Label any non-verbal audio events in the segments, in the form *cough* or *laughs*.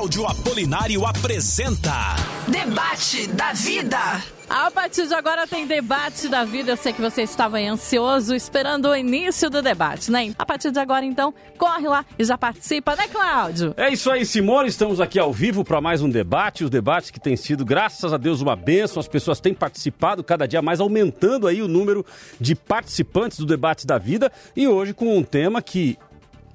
Cláudio Apolinário apresenta Debate da Vida. A partir de agora tem debate da vida. Eu sei que você estava ansioso esperando o início do debate, né? A partir de agora, então, corre lá e já participa, né, Cláudio? É isso aí, Simone. Estamos aqui ao vivo para mais um debate. Os debates que têm sido, graças a Deus, uma bênção. As pessoas têm participado cada dia mais, aumentando aí o número de participantes do debate da vida. E hoje com um tema que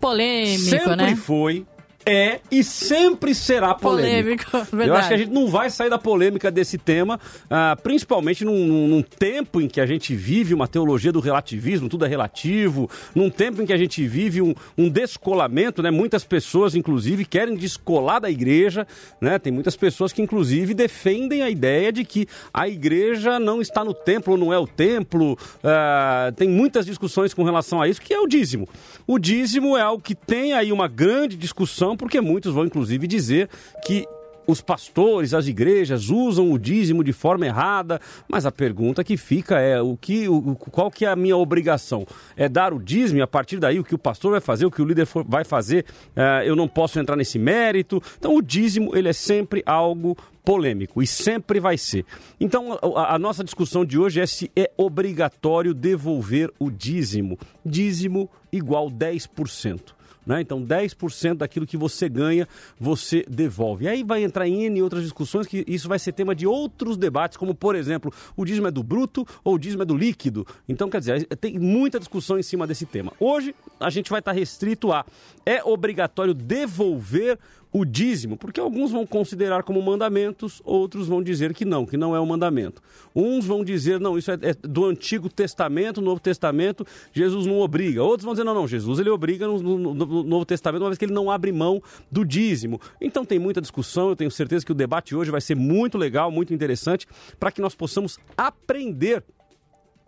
Polêmico, sempre né? foi é e sempre será polêmico. Polêmico, *laughs* verdade. Eu acho que a gente não vai sair da polêmica desse tema, ah, principalmente num, num- tempo em que a gente vive uma teologia do relativismo, tudo é relativo, num tempo em que a gente vive um, um descolamento, né? Muitas pessoas, inclusive, querem descolar da igreja, né? Tem muitas pessoas que, inclusive, defendem a ideia de que a igreja não está no templo ou não é o templo. Ah, tem muitas discussões com relação a isso, que é o dízimo. O dízimo é algo que tem aí uma grande discussão, porque muitos vão, inclusive, dizer que os pastores, as igrejas usam o dízimo de forma errada, mas a pergunta que fica é o que, o, qual que é a minha obrigação? É dar o dízimo e a partir daí o que o pastor vai fazer, o que o líder for- vai fazer, eh, eu não posso entrar nesse mérito. Então o dízimo ele é sempre algo polêmico e sempre vai ser. Então a, a nossa discussão de hoje é se é obrigatório devolver o dízimo. Dízimo igual 10%. Né? Então, 10% daquilo que você ganha, você devolve. E aí vai entrar em N outras discussões, que isso vai ser tema de outros debates, como, por exemplo, o dízimo é do bruto ou o dízimo é do líquido. Então, quer dizer, tem muita discussão em cima desse tema. Hoje, a gente vai estar restrito a é obrigatório devolver o dízimo, porque alguns vão considerar como mandamentos, outros vão dizer que não, que não é um mandamento. Uns vão dizer, não, isso é, é do Antigo Testamento, Novo Testamento, Jesus não obriga. Outros vão dizer, não, não, Jesus ele obriga no, no- no Novo Testamento, uma vez que ele não abre mão do dízimo. Então tem muita discussão, eu tenho certeza que o debate hoje vai ser muito legal, muito interessante, para que nós possamos aprender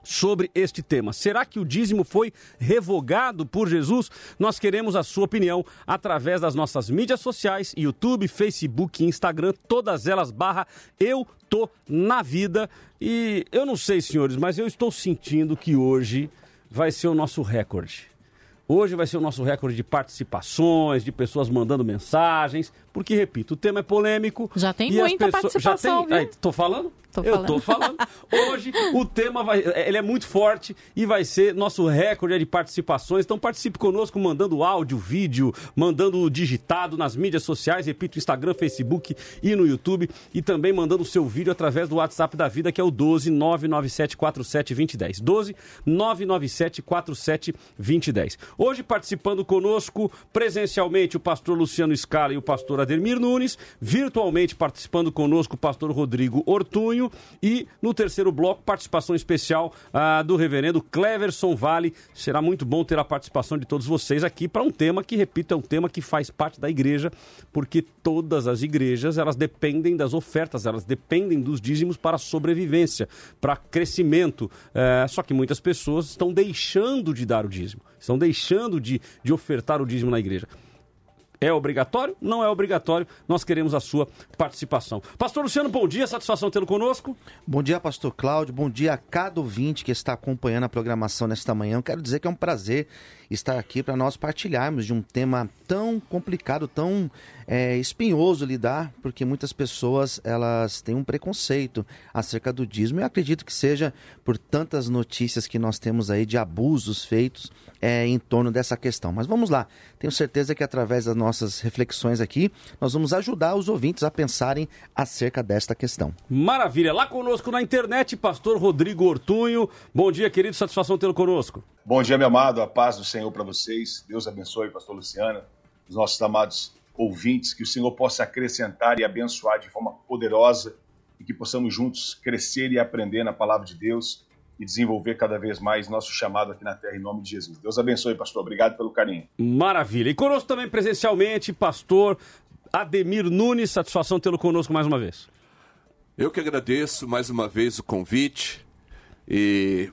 sobre este tema. Será que o dízimo foi revogado por Jesus? Nós queremos a sua opinião através das nossas mídias sociais, YouTube, Facebook, Instagram, todas elas barra eu tô na vida. E eu não sei, senhores, mas eu estou sentindo que hoje vai ser o nosso recorde. Hoje vai ser o nosso recorde de participações, de pessoas mandando mensagens, porque, repito, o tema é polêmico. Já tem muita participação, já tem? Aí, tô falando? Tô eu tô falando. falando. Hoje o tema vai, ele é muito forte e vai ser nosso recorde de participações. Então participe conosco mandando áudio, vídeo, mandando digitado nas mídias sociais, repito, Instagram, Facebook e no YouTube e também mandando o seu vídeo através do WhatsApp da vida que é o 12 99747 2010. 12 997 47 2010. Hoje participando conosco presencialmente o pastor Luciano Scala e o pastor Ademir Nunes, virtualmente participando conosco o pastor Rodrigo Ortunho e no terceiro bloco participação especial ah, do reverendo Cleverson Vale. Será muito bom ter a participação de todos vocês aqui para um tema que, repito, é um tema que faz parte da igreja, porque todas as igrejas elas dependem das ofertas, elas dependem dos dízimos para sobrevivência, para crescimento. Eh, só que muitas pessoas estão deixando de dar o dízimo, estão deixando de, de ofertar o dízimo na igreja. É obrigatório? Não é obrigatório. Nós queremos a sua participação. Pastor Luciano, bom dia. Satisfação tê-lo conosco. Bom dia, pastor Cláudio. Bom dia a cada ouvinte que está acompanhando a programação nesta manhã. Eu quero dizer que é um prazer estar aqui para nós partilharmos de um tema tão complicado, tão é, espinhoso lidar, porque muitas pessoas elas têm um preconceito acerca do dízimo. Eu acredito que seja por tantas notícias que nós temos aí de abusos feitos é, em torno dessa questão. Mas vamos lá. Tenho certeza que através das nossas reflexões aqui, nós vamos ajudar os ouvintes a pensarem acerca desta questão. Maravilha. Lá conosco na internet, pastor Rodrigo Ortunho. Bom dia, querido. Satisfação tê-lo conosco. Bom dia, meu amado. A paz do Senhor para vocês. Deus abençoe, pastor Luciano, os nossos amados ouvintes, que o Senhor possa acrescentar e abençoar de forma poderosa e que possamos juntos crescer e aprender na palavra de Deus e desenvolver cada vez mais nosso chamado aqui na terra em nome de Jesus. Deus abençoe, pastor. Obrigado pelo carinho. Maravilha. E conosco também presencialmente, pastor Ademir Nunes. Satisfação tê-lo conosco mais uma vez. Eu que agradeço mais uma vez o convite e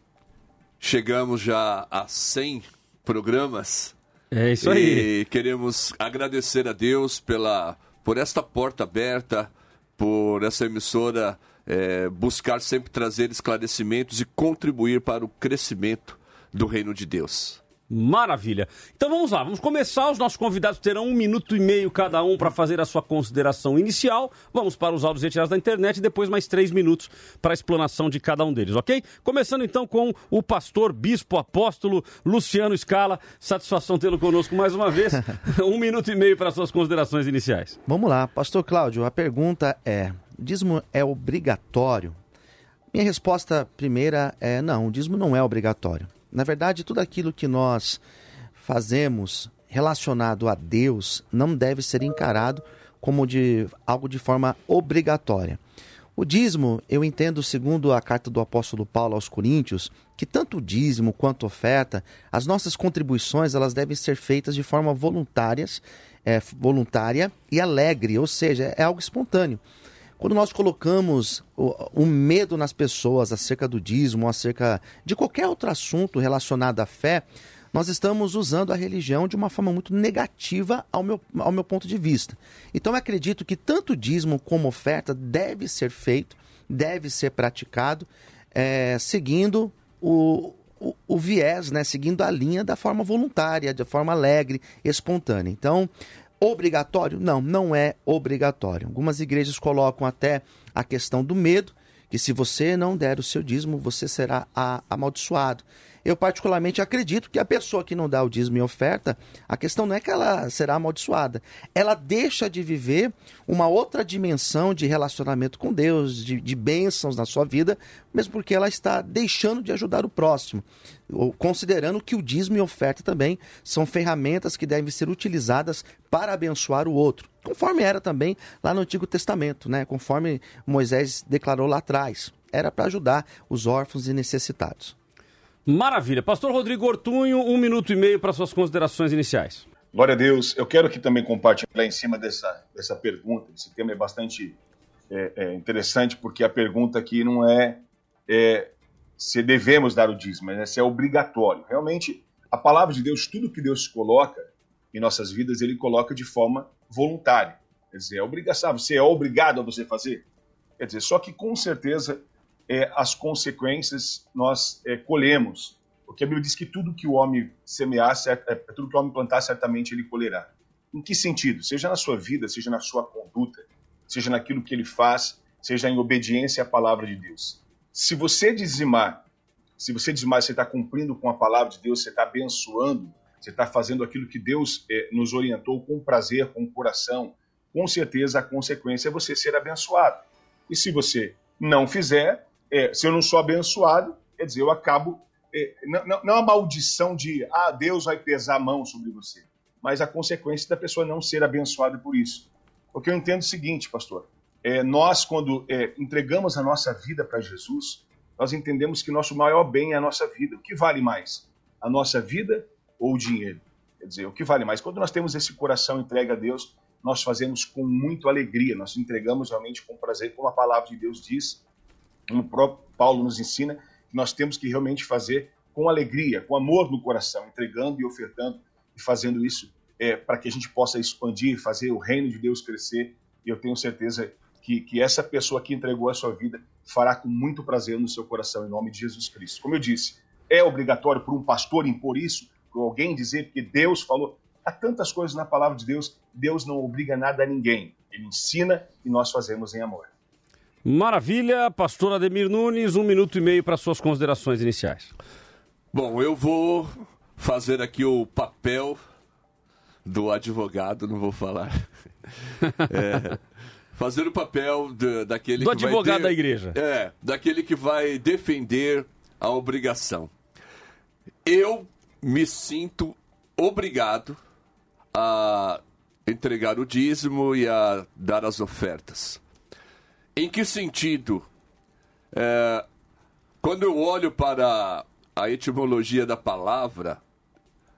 chegamos já a 100 programas É isso aí. e queremos agradecer a Deus pela por esta porta aberta, por essa emissora eh, buscar sempre trazer esclarecimentos e contribuir para o crescimento do reino de Deus. Maravilha. Então vamos lá, vamos começar. Os nossos convidados terão um minuto e meio cada um para fazer a sua consideração inicial. Vamos para os áudios retirados da internet e depois mais três minutos para a explanação de cada um deles, ok? Começando então com o pastor, bispo, apóstolo Luciano Scala. Satisfação tê-lo conosco mais uma vez. *laughs* um minuto e meio para as suas considerações iniciais. Vamos lá, pastor Cláudio, a pergunta é: dízimo é obrigatório? Minha resposta primeira é não, o dízimo não é obrigatório. Na verdade, tudo aquilo que nós fazemos relacionado a Deus não deve ser encarado como de algo de forma obrigatória. O dízimo, eu entendo, segundo a carta do apóstolo Paulo aos Coríntios, que tanto o dízimo quanto oferta, as nossas contribuições, elas devem ser feitas de forma voluntárias, é, voluntária e alegre, ou seja, é algo espontâneo. Quando nós colocamos o, o, medo nas pessoas acerca do dízimo, acerca de qualquer outro assunto relacionado à fé, nós estamos usando a religião de uma forma muito negativa ao meu, ao meu ponto de vista. Então eu acredito que tanto dízimo como oferta deve ser feito, deve ser praticado, é, seguindo o, o, o, viés, né, seguindo a linha da forma voluntária, de forma alegre, espontânea. Então, Obrigatório? Não, não é obrigatório. Algumas igrejas colocam até a questão do medo, que se você não der o seu dízimo, você será amaldiçoado. Eu particularmente acredito que a pessoa que não dá o dízimo e oferta, a questão não é que ela será amaldiçoada. Ela deixa de viver uma outra dimensão de relacionamento com Deus, de, de bênçãos na sua vida, mesmo porque ela está deixando de ajudar o próximo. Considerando que o dízimo e oferta também são ferramentas que devem ser utilizadas para abençoar o outro, conforme era também lá no Antigo Testamento, né? conforme Moisés declarou lá atrás. Era para ajudar os órfãos e necessitados. Maravilha. Pastor Rodrigo Ortunho, um minuto e meio para suas considerações iniciais. Glória a Deus. Eu quero aqui também compartilhar em cima dessa, dessa pergunta. Esse tema é bastante é, é interessante, porque a pergunta aqui não é, é, se devemos dar o dízimo, mas é se é obrigatório. Realmente, a palavra de Deus, tudo que Deus coloca em nossas vidas, ele coloca de forma voluntária. Quer dizer, é obrigação. Você é obrigado a você fazer? Quer dizer, só que com certeza é, as consequências nós é, colhemos. Porque a Bíblia diz que tudo que o homem semear, é, tudo que o homem plantar, certamente ele colherá. Em que sentido? Seja na sua vida, seja na sua conduta, seja naquilo que ele faz, seja em obediência à palavra de Deus. Se você dizimar, se você dizimar, você está cumprindo com a palavra de Deus, você está abençoando, você está fazendo aquilo que Deus é, nos orientou com prazer, com coração, com certeza a consequência é você ser abençoado. E se você não fizer, é, se eu não sou abençoado, quer dizer, eu acabo. É, não, não, não a maldição de, ah, Deus vai pesar a mão sobre você, mas a consequência da pessoa não ser abençoada por isso. Porque eu entendo o seguinte, pastor: é, nós, quando é, entregamos a nossa vida para Jesus, nós entendemos que nosso maior bem é a nossa vida. O que vale mais? A nossa vida ou o dinheiro? Quer dizer, o que vale mais? Quando nós temos esse coração entregue a Deus, nós fazemos com muita alegria, nós entregamos realmente com prazer, como a palavra de Deus diz, como o próprio Paulo nos ensina, nós temos que realmente fazer com alegria, com amor no coração, entregando e ofertando e fazendo isso é, para que a gente possa expandir, fazer o reino de Deus crescer. E eu tenho certeza que, que essa pessoa que entregou a sua vida fará com muito prazer no seu coração, em nome de Jesus Cristo. Como eu disse, é obrigatório para um pastor impor isso, para alguém dizer que Deus falou. Há tantas coisas na palavra de Deus, Deus não obriga nada a ninguém. Ele ensina e nós fazemos em amor. Maravilha, pastor Ademir Nunes, um minuto e meio para suas considerações iniciais. Bom, eu vou fazer aqui o papel do advogado, não vou falar. *laughs* É, fazer o papel de, daquele do que advogado vai da igreja. É, daquele que vai defender a obrigação. Eu me sinto obrigado a entregar o dízimo e a dar as ofertas. Em que sentido? É, quando eu olho para a etimologia da palavra,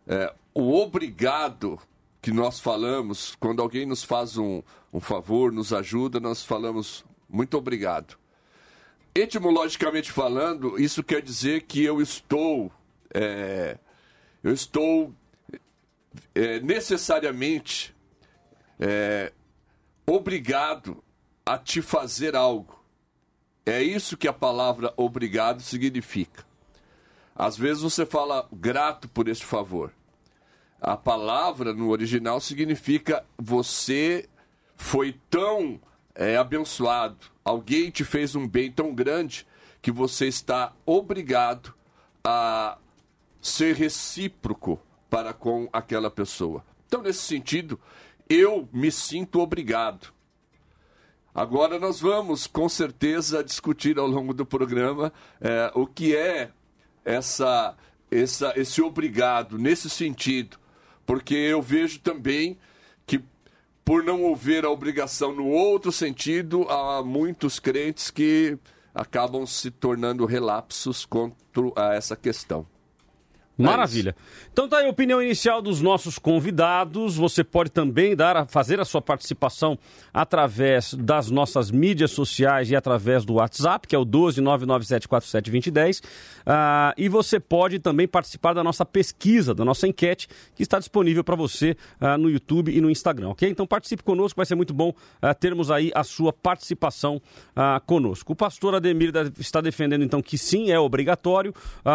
é, o obrigado que nós falamos, quando alguém nos faz um, um favor, nos ajuda, nós falamos muito obrigado. Etimologicamente falando, isso quer dizer que eu estou, é, eu estou é, necessariamente é, obrigado a te fazer algo. É isso que a palavra obrigado significa. Às vezes você fala grato por este favor. A palavra no original significa você foi tão é, abençoado, alguém te fez um bem tão grande que você está obrigado a ser recíproco para com aquela pessoa. Então, nesse sentido, eu me sinto obrigado. Agora nós vamos, com certeza, discutir ao longo do programa é, o que é essa, essa, esse obrigado nesse sentido, porque eu vejo também que por não haver a obrigação no outro sentido, há muitos crentes que acabam se tornando relapsos contra essa questão. É Maravilha. Então tá aí a opinião inicial dos nossos convidados. Você pode também dar, fazer a sua participação através das nossas mídias sociais e através do WhatsApp, que é o 12997472010. Uh, e você pode também participar da nossa pesquisa, da nossa enquete, que está disponível para você uh, no YouTube e no Instagram, ok? Então participe conosco, vai ser muito bom uh, termos aí a sua participação conosco. O pastor Ademir está defendendo então que sim, é obrigatório.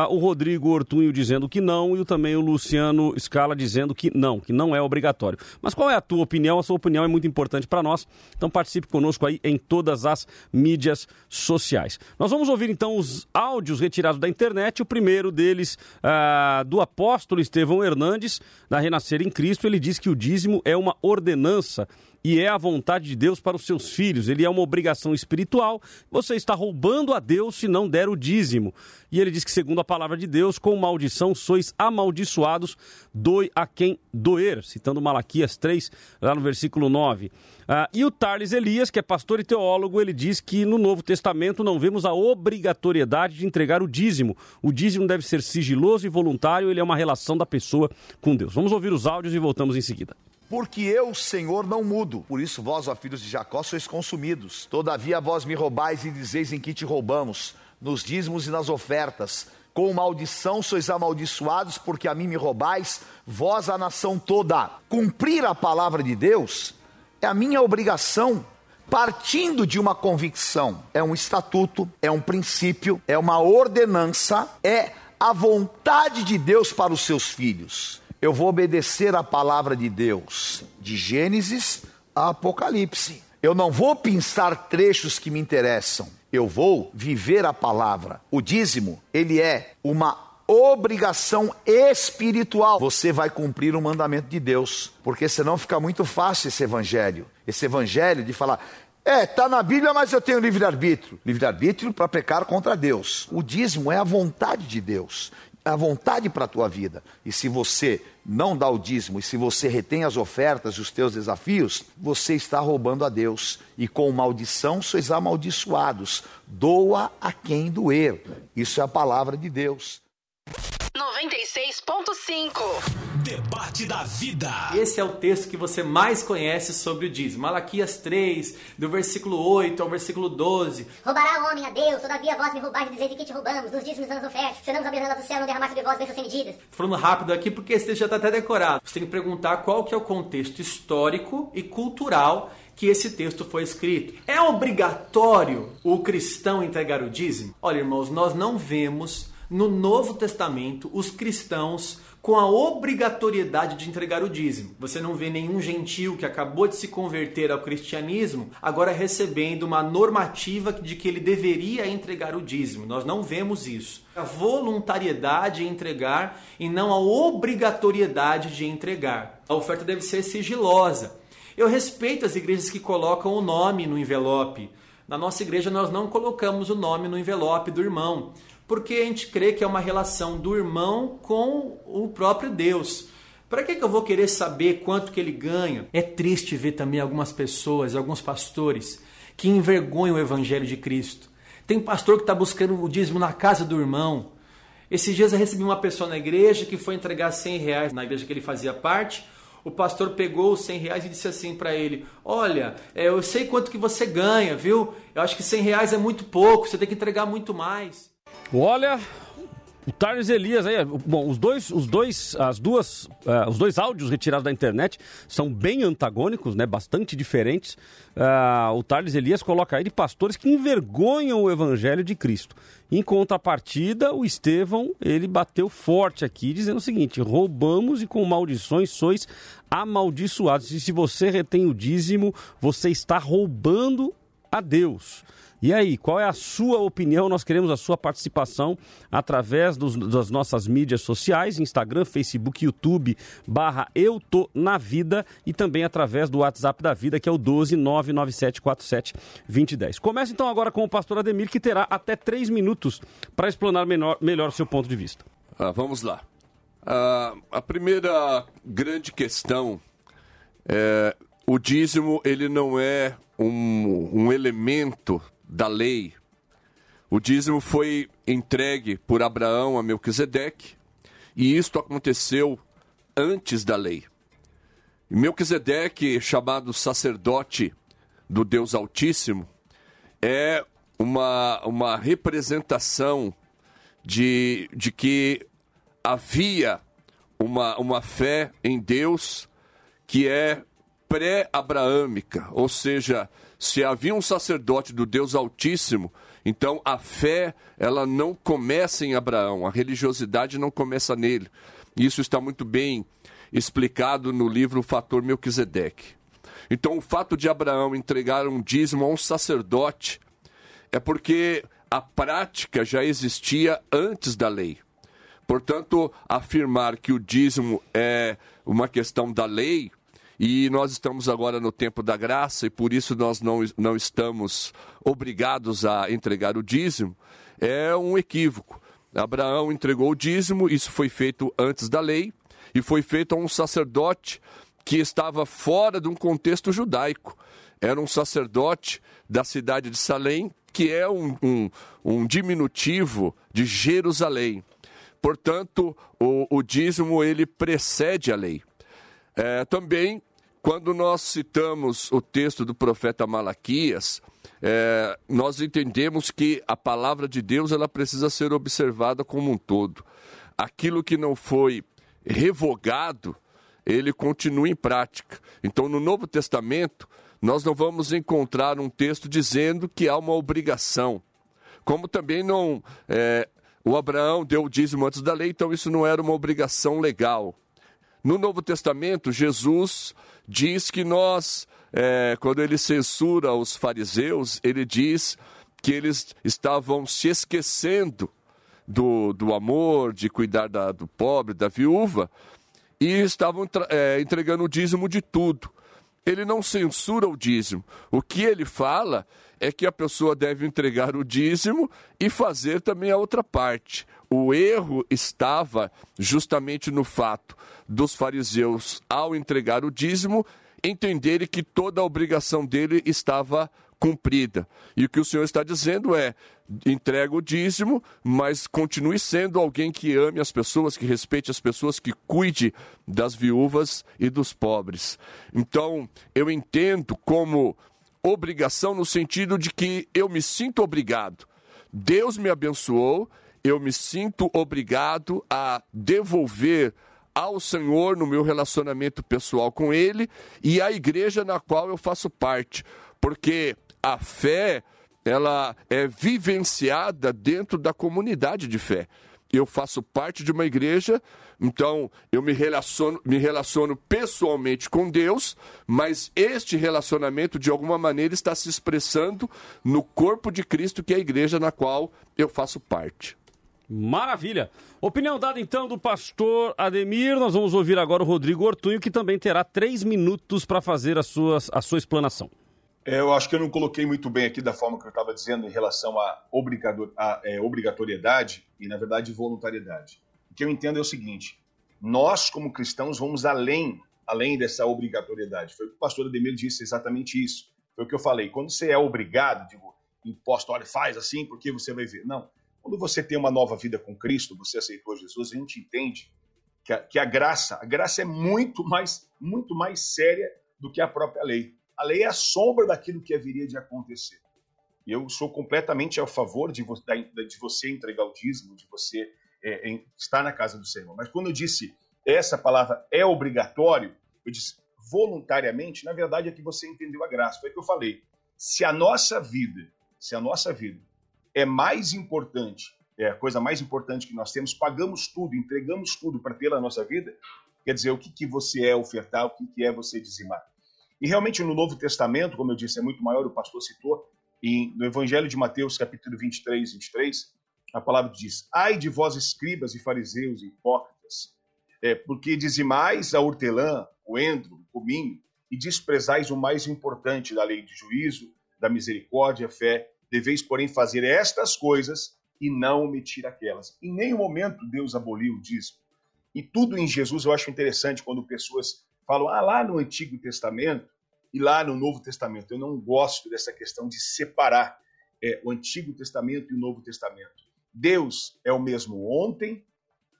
o Rodrigo Ortunho dizendo que não e também o Luciano Scala dizendo que não, que não é obrigatório. Mas qual é a tua opinião? A sua opinião é muito importante para nós. Então participe conosco aí em todas as mídias sociais. Nós vamos ouvir então os áudios retirados da internet. O primeiro deles ah, do apóstolo Estevão Hernandes, da Renascer em Cristo. Ele diz que o dízimo é uma ordenança e é a vontade de Deus para os seus filhos. Ele é uma obrigação espiritual. Você está roubando a Deus se não der o dízimo. E ele diz que, segundo a palavra de Deus, com maldição sois amaldiçoados, doe a quem doer. Citando Malaquias 3, lá no versículo 9. Ah, e o Tarles Elias, que é pastor e teólogo, ele diz que no Novo Testamento não vemos a obrigatoriedade de entregar o dízimo. O dízimo deve ser sigiloso e voluntário, ele é uma relação da pessoa com Deus. Vamos ouvir os áudios e voltamos em seguida. Porque eu, Senhor, não mudo. Por isso, vós, ó filhos de Jacó, sois consumidos. Todavia, vós me roubais e dizeis em que te roubamos, nos dízimos e nas ofertas. Com maldição sois amaldiçoados, porque a mim me roubais, vós, a nação toda. Cumprir a palavra de Deus é a minha obrigação partindo de uma convicção, é um estatuto, é um princípio, é uma ordenança, é a vontade de Deus para os seus filhos eu vou obedecer a palavra de Deus, de Gênesis a Apocalipse. Eu não vou pensar trechos que me interessam. Eu vou viver a palavra. O dízimo, ele é uma obrigação espiritual. Você vai cumprir o mandamento de Deus, porque senão fica muito fácil esse evangelho. Esse evangelho de falar, é, tá na Bíblia, mas eu tenho livre-arbítrio. Livre-arbítrio para pecar contra Deus. O dízimo é a vontade de Deus a vontade para a tua vida. E se você não dá o dízimo, e se você retém as ofertas e os teus desafios, você está roubando a Deus. E com maldição sois amaldiçoados. Doa a quem doer. Isso é a palavra de Deus. 96.5 Debate da vida. Esse é o texto que você mais conhece sobre o dízimo. Malaquias 3, do versículo 8 ao versículo 12. Roubará o homem a Deus, todavia vós me roubais e dizeis que te roubamos, nos dízimos nas ofertas, senão abrir a do céu não derramar sobre vós bênçãos sem medidas. Falando rápido aqui porque esse texto já está até decorado. Você tem que perguntar qual que é o contexto histórico e cultural que esse texto foi escrito. É obrigatório o cristão entregar o dízimo? Olha, irmãos, nós não vemos no Novo Testamento os cristãos com a obrigatoriedade de entregar o dízimo. Você não vê nenhum gentil que acabou de se converter ao cristianismo agora recebendo uma normativa de que ele deveria entregar o dízimo. Nós não vemos isso. A voluntariedade em entregar e não a obrigatoriedade de entregar. A oferta deve ser sigilosa. Eu respeito as igrejas que colocam o nome no envelope. Na nossa igreja nós não colocamos o nome no envelope do irmão porque a gente crê que é uma relação do irmão com o próprio Deus. Para que, que eu vou querer saber quanto que ele ganha? É triste ver também algumas pessoas, alguns pastores, que envergonham o evangelho de Cristo. Tem pastor que está buscando o dízimo na casa do irmão. Esses dias eu recebi uma pessoa na igreja que foi entregar 100 reais na igreja que ele fazia parte. O pastor pegou os 100 reais e disse assim para ele: Olha, é, eu sei quanto que você ganha, viu? Eu acho que 100 reais é muito pouco, você tem que entregar muito mais. Olha, O Tarles Elias aí, bom, os dois, os dois, as duas, uh, os dois áudios retirados da internet são bem antagônicos, né? Bastante diferentes. Uh, o Tarles Elias coloca aí de pastores que envergonham o evangelho de Cristo. Em contrapartida, o Estevão, ele bateu forte aqui, dizendo o seguinte: roubamos e com maldições sois amaldiçoados. E se você retém o dízimo, você está roubando a Deus. E aí, qual é a sua opinião? Nós queremos a sua participação através dos, das nossas mídias sociais, Instagram, Facebook, YouTube, barra Eu Tô Na Vida e também através do WhatsApp da Vida, que é o 12997472010. Começa então agora com o pastor Ademir, que terá até três minutos para explanar melhor, melhor o seu ponto de vista. Ah, vamos lá. Ah, a primeira grande questão é o dízimo ele não é um, um elemento da lei. O dízimo foi entregue por Abraão a Melquisedeque, e isto aconteceu antes da lei. Melquisedeque, chamado sacerdote do Deus Altíssimo, é uma, uma representação de, de que havia uma, uma fé em Deus que é pré-abraâmica, ou seja, se havia um sacerdote do Deus Altíssimo, então a fé, ela não começa em Abraão, a religiosidade não começa nele. Isso está muito bem explicado no livro Fator Melquisedeque. Então, o fato de Abraão entregar um dízimo a um sacerdote é porque a prática já existia antes da lei. Portanto, afirmar que o dízimo é uma questão da lei e nós estamos agora no tempo da graça e por isso nós não, não estamos obrigados a entregar o dízimo. É um equívoco. Abraão entregou o dízimo, isso foi feito antes da lei e foi feito a um sacerdote que estava fora de um contexto judaico. Era um sacerdote da cidade de Salém, que é um, um, um diminutivo de Jerusalém. Portanto, o, o dízimo ele precede a lei. É, também quando nós citamos o texto do profeta Malaquias, é, nós entendemos que a palavra de Deus ela precisa ser observada como um todo. Aquilo que não foi revogado, ele continua em prática. Então, no Novo Testamento, nós não vamos encontrar um texto dizendo que há uma obrigação. Como também não. É, o Abraão deu o dízimo antes da lei, então isso não era uma obrigação legal. No Novo Testamento, Jesus diz que nós, é, quando ele censura os fariseus, ele diz que eles estavam se esquecendo do, do amor, de cuidar da, do pobre, da viúva, e estavam é, entregando o dízimo de tudo. Ele não censura o dízimo. O que ele fala é que a pessoa deve entregar o dízimo e fazer também a outra parte. O erro estava justamente no fato dos fariseus, ao entregar o dízimo, entenderem que toda a obrigação dele estava cumprida. E o que o Senhor está dizendo é: entrega o dízimo, mas continue sendo alguém que ame as pessoas, que respeite as pessoas, que cuide das viúvas e dos pobres. Então, eu entendo como obrigação no sentido de que eu me sinto obrigado. Deus me abençoou, eu me sinto obrigado a devolver ao Senhor no meu relacionamento pessoal com Ele e à igreja na qual eu faço parte, porque a fé ela é vivenciada dentro da comunidade de fé. Eu faço parte de uma igreja, então eu me relaciono, me relaciono pessoalmente com Deus, mas este relacionamento de alguma maneira está se expressando no corpo de Cristo, que é a igreja na qual eu faço parte. Maravilha. Opinião dada então do pastor Ademir. Nós vamos ouvir agora o Rodrigo Ortunho, que também terá três minutos para fazer a sua, a sua explanação. É, eu acho que eu não coloquei muito bem aqui da forma que eu estava dizendo em relação à é, obrigatoriedade e, na verdade, voluntariedade. O que eu entendo é o seguinte: nós, como cristãos, vamos além, além dessa obrigatoriedade. Foi o que o pastor Ademir disse exatamente isso. Foi o que eu falei. Quando você é obrigado, digo, imposto, olha, faz assim porque você vai ver. Não. Quando você tem uma nova vida com Cristo, você aceitou Jesus, a gente entende que a, que a graça, a graça é muito mais, muito mais séria do que a própria lei. A lei é a sombra daquilo que haveria de acontecer. Eu sou completamente a favor de, de você entregar o dízimo, de você é, em estar na casa do Senhor. Mas quando eu disse essa palavra é obrigatório, eu disse voluntariamente, na verdade é que você entendeu a graça. Foi o que eu falei. Se a nossa vida, se a nossa vida é mais importante, é a coisa mais importante que nós temos, pagamos tudo, entregamos tudo para ter a nossa vida, quer dizer, o que, que você é ofertar, o que, que é você dizimar. E realmente no Novo Testamento, como eu disse, é muito maior, o pastor citou, e no Evangelho de Mateus, capítulo 23, 23, a palavra diz: Ai de vós, escribas e fariseus e hipócritas, é, porque dizimais a hortelã, o endro, o cominho, e desprezais o mais importante da lei de juízo, da misericórdia, fé. Deveis, porém, fazer estas coisas e não omitir aquelas. Em nenhum momento Deus aboliu o dízimo. E tudo em Jesus eu acho interessante quando pessoas falam, ah, lá no Antigo Testamento e lá no Novo Testamento. Eu não gosto dessa questão de separar é, o Antigo Testamento e o Novo Testamento. Deus é o mesmo ontem,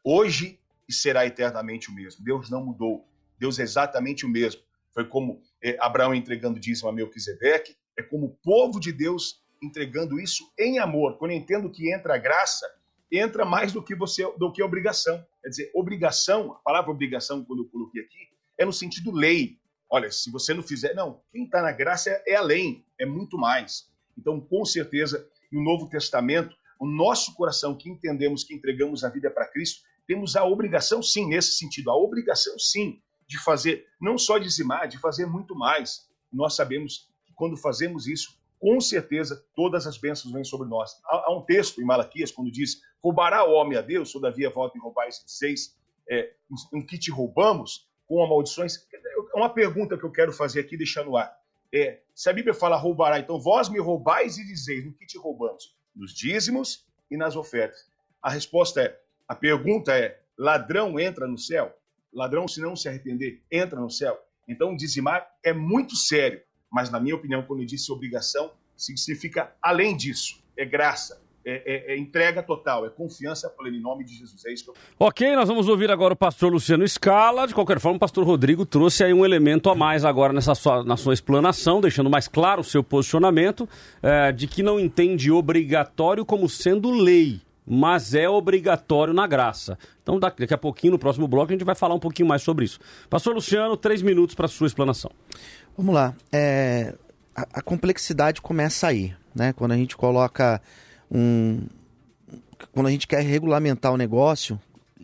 hoje e será eternamente o mesmo. Deus não mudou. Deus é exatamente o mesmo. Foi como é, Abraão entregando dízimo a Melquisedeque, é como o povo de Deus entregando isso em amor. Quando eu entendo que entra a graça, entra mais do que você do que obrigação. Quer dizer, obrigação, a palavra obrigação, quando eu coloquei aqui, é no sentido lei. Olha, se você não fizer. Não, quem está na graça é, é além, é muito mais. Então, com certeza, no Novo Testamento, o nosso coração que entendemos que entregamos a vida para Cristo, temos a obrigação, sim, nesse sentido, a obrigação, sim, de fazer, não só dizimar, de fazer muito mais. Nós sabemos que quando fazemos isso, com certeza todas as bênçãos vêm sobre nós. Há, um texto em Malaquias, quando diz: Roubará o homem a Deus, todavia volta em roubar esse seis, é, em que te roubamos, com maldições. É uma pergunta que eu quero fazer aqui, deixar no ar. É, se a Bíblia fala roubará, então vós me roubais e dizeis: no que te roubamos? nos dízimos e nas ofertas. A resposta é, a pergunta é, ladrão entra no céu? Ladrão, se não se arrepender, entra no céu? Então, dizimar é muito sério, mas na minha opinião, quando eu disse obrigação, significa além disso, é graça, é, é, é, entrega total, é confiança plena em nome de Jesus. É isso que eu... Ok, nós vamos ouvir agora o pastor Luciano Scala. De qualquer forma, o pastor Rodrigo trouxe aí um elemento a mais agora nessa sua, na sua explanação, deixando mais claro o seu posicionamento é, de que não entende obrigatório como sendo lei, mas é obrigatório na graça. Então, daqui a pouquinho, no próximo bloco, a gente vai falar um pouquinho mais sobre isso. Pastor Luciano, três minutos para a sua explanação. Vamos lá. É, a, a complexidade começa aí, né? Quando a gente coloca um quando a gente quer regulamentar o negócio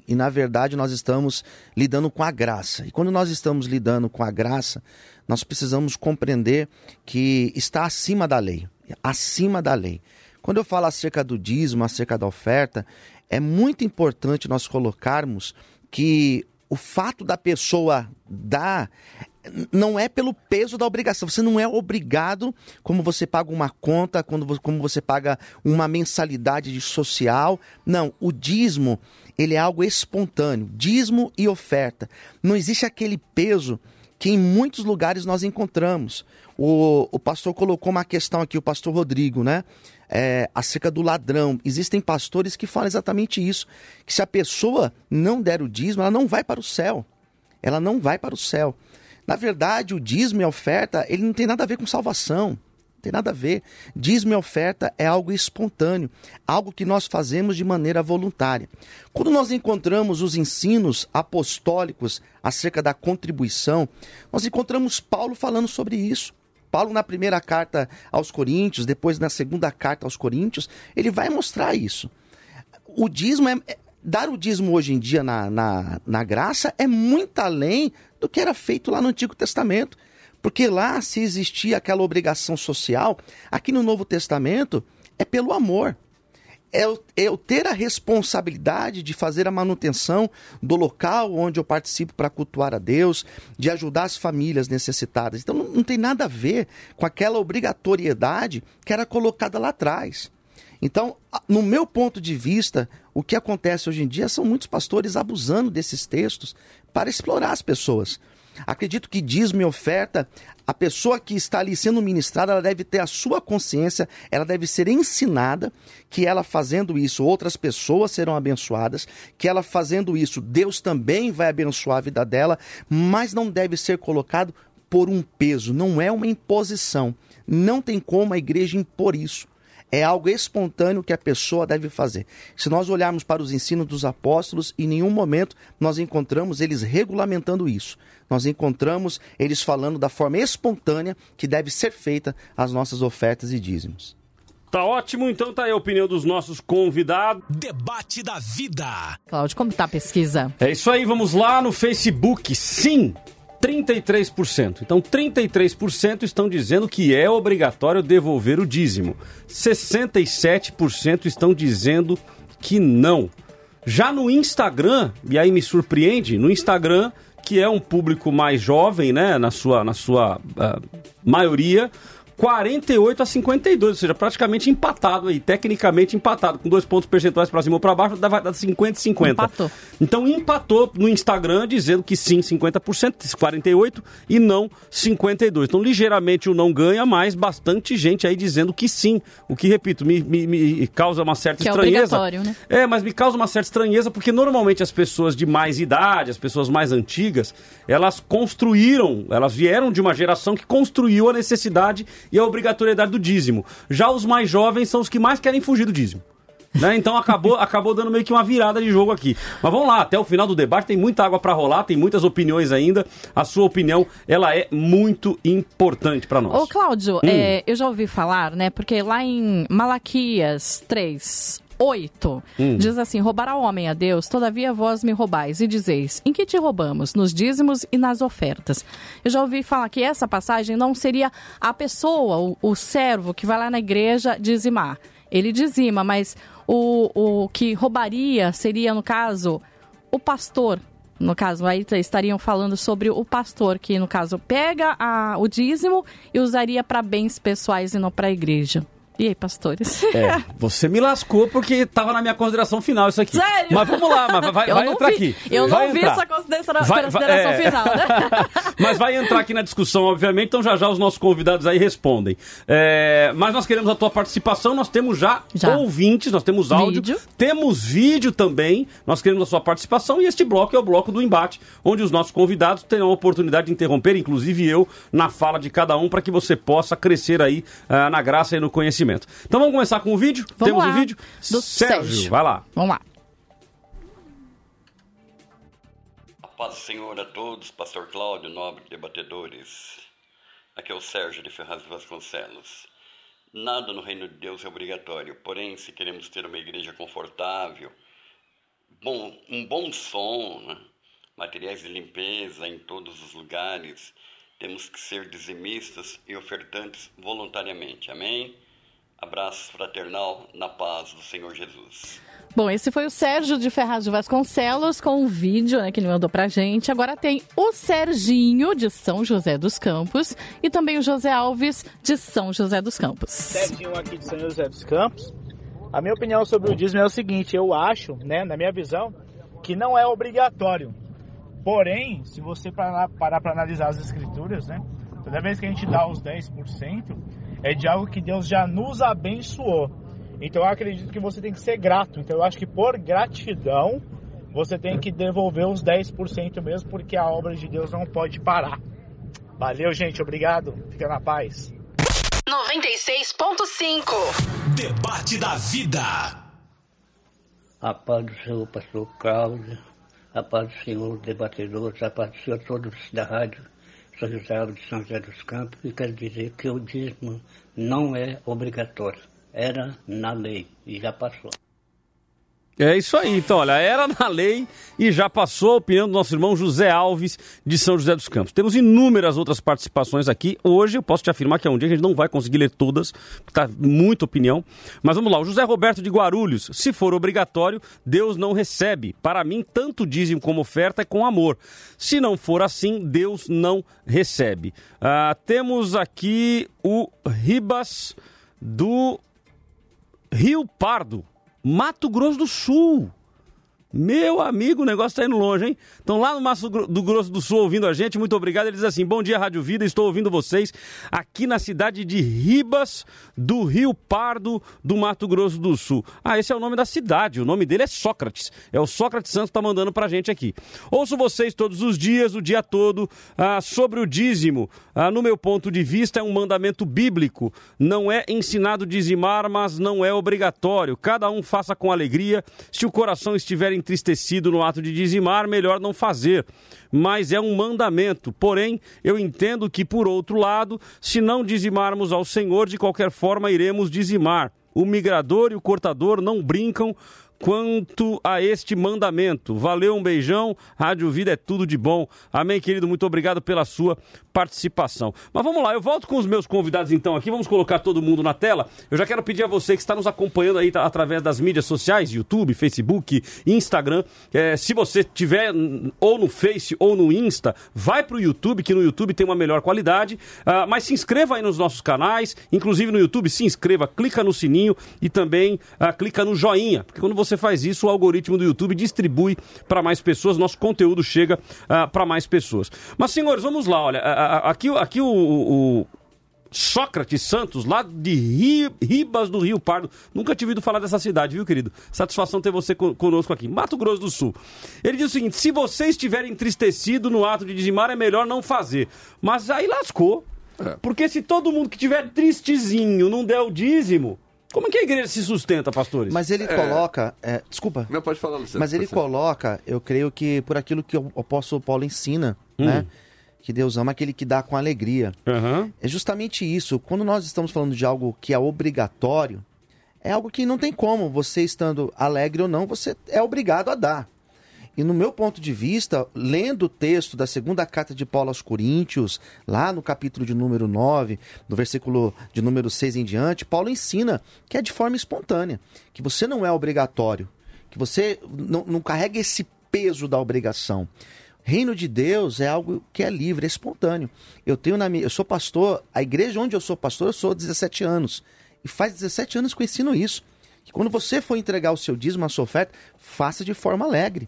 e na verdade nós estamos lidando com a graça. E quando nós estamos lidando com a graça, nós precisamos compreender que está acima da lei, acima da lei. Quando eu falo acerca do dízimo, acerca da oferta, é muito importante nós colocarmos que o fato da pessoa dar não é pelo peso da obrigação. Você não é obrigado, como você paga uma conta, quando, como você paga uma mensalidade de social. Não, o dízimo, ele é algo espontâneo. Dízimo e oferta. Não existe aquele peso que em muitos lugares nós encontramos. O, o pastor colocou uma questão aqui, o pastor Rodrigo, né? É, acerca do ladrão. Existem pastores que falam exatamente isso: que se a pessoa não der o dízimo, ela não vai para o céu. Ela não vai para o céu. Na verdade, o dízimo e a oferta, ele não tem nada a ver com salvação. Não tem nada a ver. Dízimo e oferta é algo espontâneo, algo que nós fazemos de maneira voluntária. Quando nós encontramos os ensinos apostólicos acerca da contribuição, nós encontramos Paulo falando sobre isso. Paulo, na primeira carta aos Coríntios, depois na segunda carta aos Coríntios, ele vai mostrar isso. O dízimo é, é dar o dízimo hoje em dia na, na, na graça é muito além do que era feito lá no Antigo Testamento. Porque lá, se existia aquela obrigação social, aqui no Novo Testamento é pelo amor. É eu, é eu ter a responsabilidade de fazer a manutenção do local onde eu participo para cultuar a Deus, de ajudar as famílias necessitadas. Então não, não tem nada a ver com aquela obrigatoriedade que era colocada lá atrás. Então, no meu ponto de vista, o que acontece hoje em dia são muitos pastores abusando desses textos para explorar as pessoas. Acredito que dízimo e oferta, a pessoa que está ali sendo ministrada, ela deve ter a sua consciência, ela deve ser ensinada que ela fazendo isso, outras pessoas serão abençoadas, que ela fazendo isso, Deus também vai abençoar a vida dela, mas não deve ser colocado por um peso, não é uma imposição. Não tem como a igreja impor isso É algo espontâneo que a pessoa deve fazer. Se nós olharmos para os ensinos dos apóstolos, em nenhum momento nós encontramos eles regulamentando isso. Nós encontramos eles falando da forma espontânea que deve ser feita as nossas ofertas e dízimos. Tá ótimo, então tá aí a opinião dos nossos convidados. Debate da vida. Cláudio, como tá a pesquisa? É isso aí, vamos lá no Facebook. Sim, 33%. Então, 33% estão dizendo que é obrigatório devolver o dízimo. 67% estão dizendo que não. Já no Instagram, e aí me surpreende, no Instagram, que é um público mais jovem, né, na sua, na sua uh, maioria, 48 a 52, ou seja, praticamente empatado aí, tecnicamente empatado, com dois pontos percentuais para cima ou para baixo, dá, dar 50 50. Empatou. Então empatou no Instagram dizendo que sim, 50%, 48 e não 52. Então ligeiramente o não ganha, mas bastante gente aí dizendo que sim. O que, repito, me, me, me causa uma certa Que é estranheza. obrigatório, né? É, mas me causa uma certa estranheza porque normalmente as pessoas de mais idade, as pessoas mais antigas, elas construíram, elas vieram de uma geração que construiu a necessidade e a obrigatoriedade do dízimo. Já os mais jovens são os que mais querem fugir do dízimo. Né? Então acabou, *laughs* acabou dando meio que uma virada de jogo aqui. Mas vamos lá, até o final do debate tem muita água para rolar, tem muitas opiniões ainda. A sua opinião, ela é muito importante para nós. Ô, Cláudio, Hum. é, eu já ouvi falar, né? Porque lá em Malaquias 3, 8, Hum. diz assim: Roubará o homem a Deus, todavia vós me roubais, e dizeis: Em que te roubamos? Nos dízimos e nas ofertas. Eu já ouvi falar que essa passagem não seria a pessoa, o, o servo que vai lá na igreja dizimar. Ele dizima, mas o, o que roubaria seria, no caso, o pastor. No caso, aí estariam falando sobre o pastor, que no caso pega a- o dízimo e usaria para bens pessoais e não para a igreja. E aí, pastores? É, *laughs* você me lascou porque tava na minha consideração final isso aqui. Sério? Mas vamos lá, mas vai, vai entrar vi- aqui. eu Vai não vi entrar. essa considera- Vai- consideração é. final, né? *laughs* Mas vai entrar aqui na discussão, obviamente, então já já os nossos convidados aí respondem. É, mas nós queremos a tua participação, nós temos já, Já. ouvintes, nós temos áudio, Vídeo. temos vídeo também, nós queremos a sua participação e este bloco é o bloco do embate, onde os nossos convidados terão a oportunidade de interromper, inclusive eu, na fala de cada um, para que você possa crescer aí ah, na graça e no conhecimento. Então vamos começar com o vídeo? Vamos temos lá. o vídeo? Do Sérgio, Sérgio. vai lá. Vamos lá. A paz do Senhor a todos, Pastor Cláudio, nobre debatedores. Aqui é o Sérgio de Ferraz de Vasconcelos. Nada no reino de Deus é obrigatório, porém, se queremos ter uma igreja confortável, bom, um bom som, né? materiais de limpeza em todos os lugares, temos que ser dizimistas e ofertantes voluntariamente. Amém? Abraço fraternal na paz do Senhor Jesus. Bom, esse foi o Sérgio de Ferraz de Vasconcelos com o vídeo né, que ele mandou pra gente. Agora tem o Serginho de São José dos Campos e também o José Alves de São José dos Campos. Serginho aqui de São José dos Campos. A minha opinião sobre o dízimo é o seguinte, eu acho, né, na minha visão, que não é obrigatório. Porém, se você parar parar para analisar as escrituras, né, toda vez que a gente dá os 10%, é de algo que Deus já nos abençoou. Então eu acredito que você tem que ser grato. Então eu acho que por gratidão, você tem que devolver os 10% mesmo, porque a obra de Deus não pode parar. Valeu, gente. Obrigado. Fica na paz. 96.5. Debate da vida. A paz do Senhor, pastor Cláudio, a paz do Senhor, debatedores, a paz do Senhor, todos da rádio, São José Alves de São José dos Campos, e quero dizer que o dízimo não é obrigatório, era na lei e já passou. É isso aí, então, olha, era na lei e já passou a opinião do nosso irmão José Alves de São José dos Campos. Temos inúmeras outras participações aqui. Hoje eu posso te afirmar que é um dia que a gente não vai conseguir ler todas, porque tá muita opinião. Mas vamos lá, o José Roberto de Guarulhos. Se for obrigatório, Deus não recebe. Para mim, tanto dízimo como oferta é com amor. Se não for assim, Deus não recebe. Ah, temos aqui o Ribas do Rio Pardo. Mato Grosso do Sul. Meu amigo, o negócio tá indo longe, hein? Estão lá no Mato do Grosso do Sul ouvindo a gente, muito obrigado. Ele diz assim: Bom dia, Rádio Vida, estou ouvindo vocês aqui na cidade de Ribas do Rio Pardo do Mato Grosso do Sul. Ah, esse é o nome da cidade, o nome dele é Sócrates. É o Sócrates Santos que tá mandando pra gente aqui. Ouço vocês todos os dias, o dia todo, ah, sobre o dízimo. Ah, no meu ponto de vista, é um mandamento bíblico. Não é ensinado dizimar, mas não é obrigatório. Cada um faça com alegria. Se o coração estiver entristecido no ato de dizimar, melhor não fazer. Mas é um mandamento. Porém, eu entendo que, por outro lado, se não dizimarmos ao Senhor, de qualquer forma iremos dizimar. O migrador e o cortador não brincam quanto a este mandamento. Valeu, um beijão. Rádio Vida é tudo de bom. Amém, querido. Muito obrigado pela sua participação. Mas vamos lá, eu volto com os meus convidados então aqui. Vamos colocar todo mundo na tela. Eu já quero pedir a você que está nos acompanhando aí tá, através das mídias sociais, YouTube, Facebook, Instagram. É, se você tiver ou no Face ou no Insta, vai para o YouTube, que no YouTube tem uma melhor qualidade. Ah, mas se inscreva aí nos nossos canais, inclusive no YouTube, se inscreva, clica no sininho e também ah, clica no joinha, porque quando você faz isso, o algoritmo do YouTube distribui para mais pessoas, nosso conteúdo chega para mais pessoas. Mas, senhores, vamos lá, olha, ah, ah, aqui, aqui o- o, Sócrates Santos, lá de Ri- Ribas do Rio Pardo. Nunca tinha ouvido falar dessa cidade, viu, querido? Satisfação ter você co- conosco aqui. Mato Grosso do Sul. Ele diz o seguinte: se você estiver entristecido no ato de dizimar, é melhor não fazer. Mas aí lascou. Porque se todo mundo que tiver tristezinho não der o dízimo, como é que a igreja se sustenta, pastores? Mas ele coloca. é, desculpa. Não, pode falar, Luciano. Mas ele coloca, eu creio que por aquilo que o apóstolo Paulo ensina, Hum. né? Que Deus ama aquele que dá com alegria. É justamente isso. Quando nós estamos falando de algo que é obrigatório, é algo que não tem como, você estando alegre ou não, você é obrigado a dar. E no meu ponto de vista, lendo o texto da segunda carta de Paulo aos Coríntios, lá no capítulo de número 9, no versículo de número 6 em diante, Paulo ensina que é de forma espontânea, que você não é obrigatório, que você não, não carrega esse peso da obrigação. Reino de Deus é algo que é livre, é espontâneo. Eu tenho na minha, eu sou pastor, a igreja onde eu sou pastor, eu sou há 17 anos. E faz 17 anos que eu ensino isso. Que quando você for entregar o seu dízimo, a sua oferta, faça de forma alegre.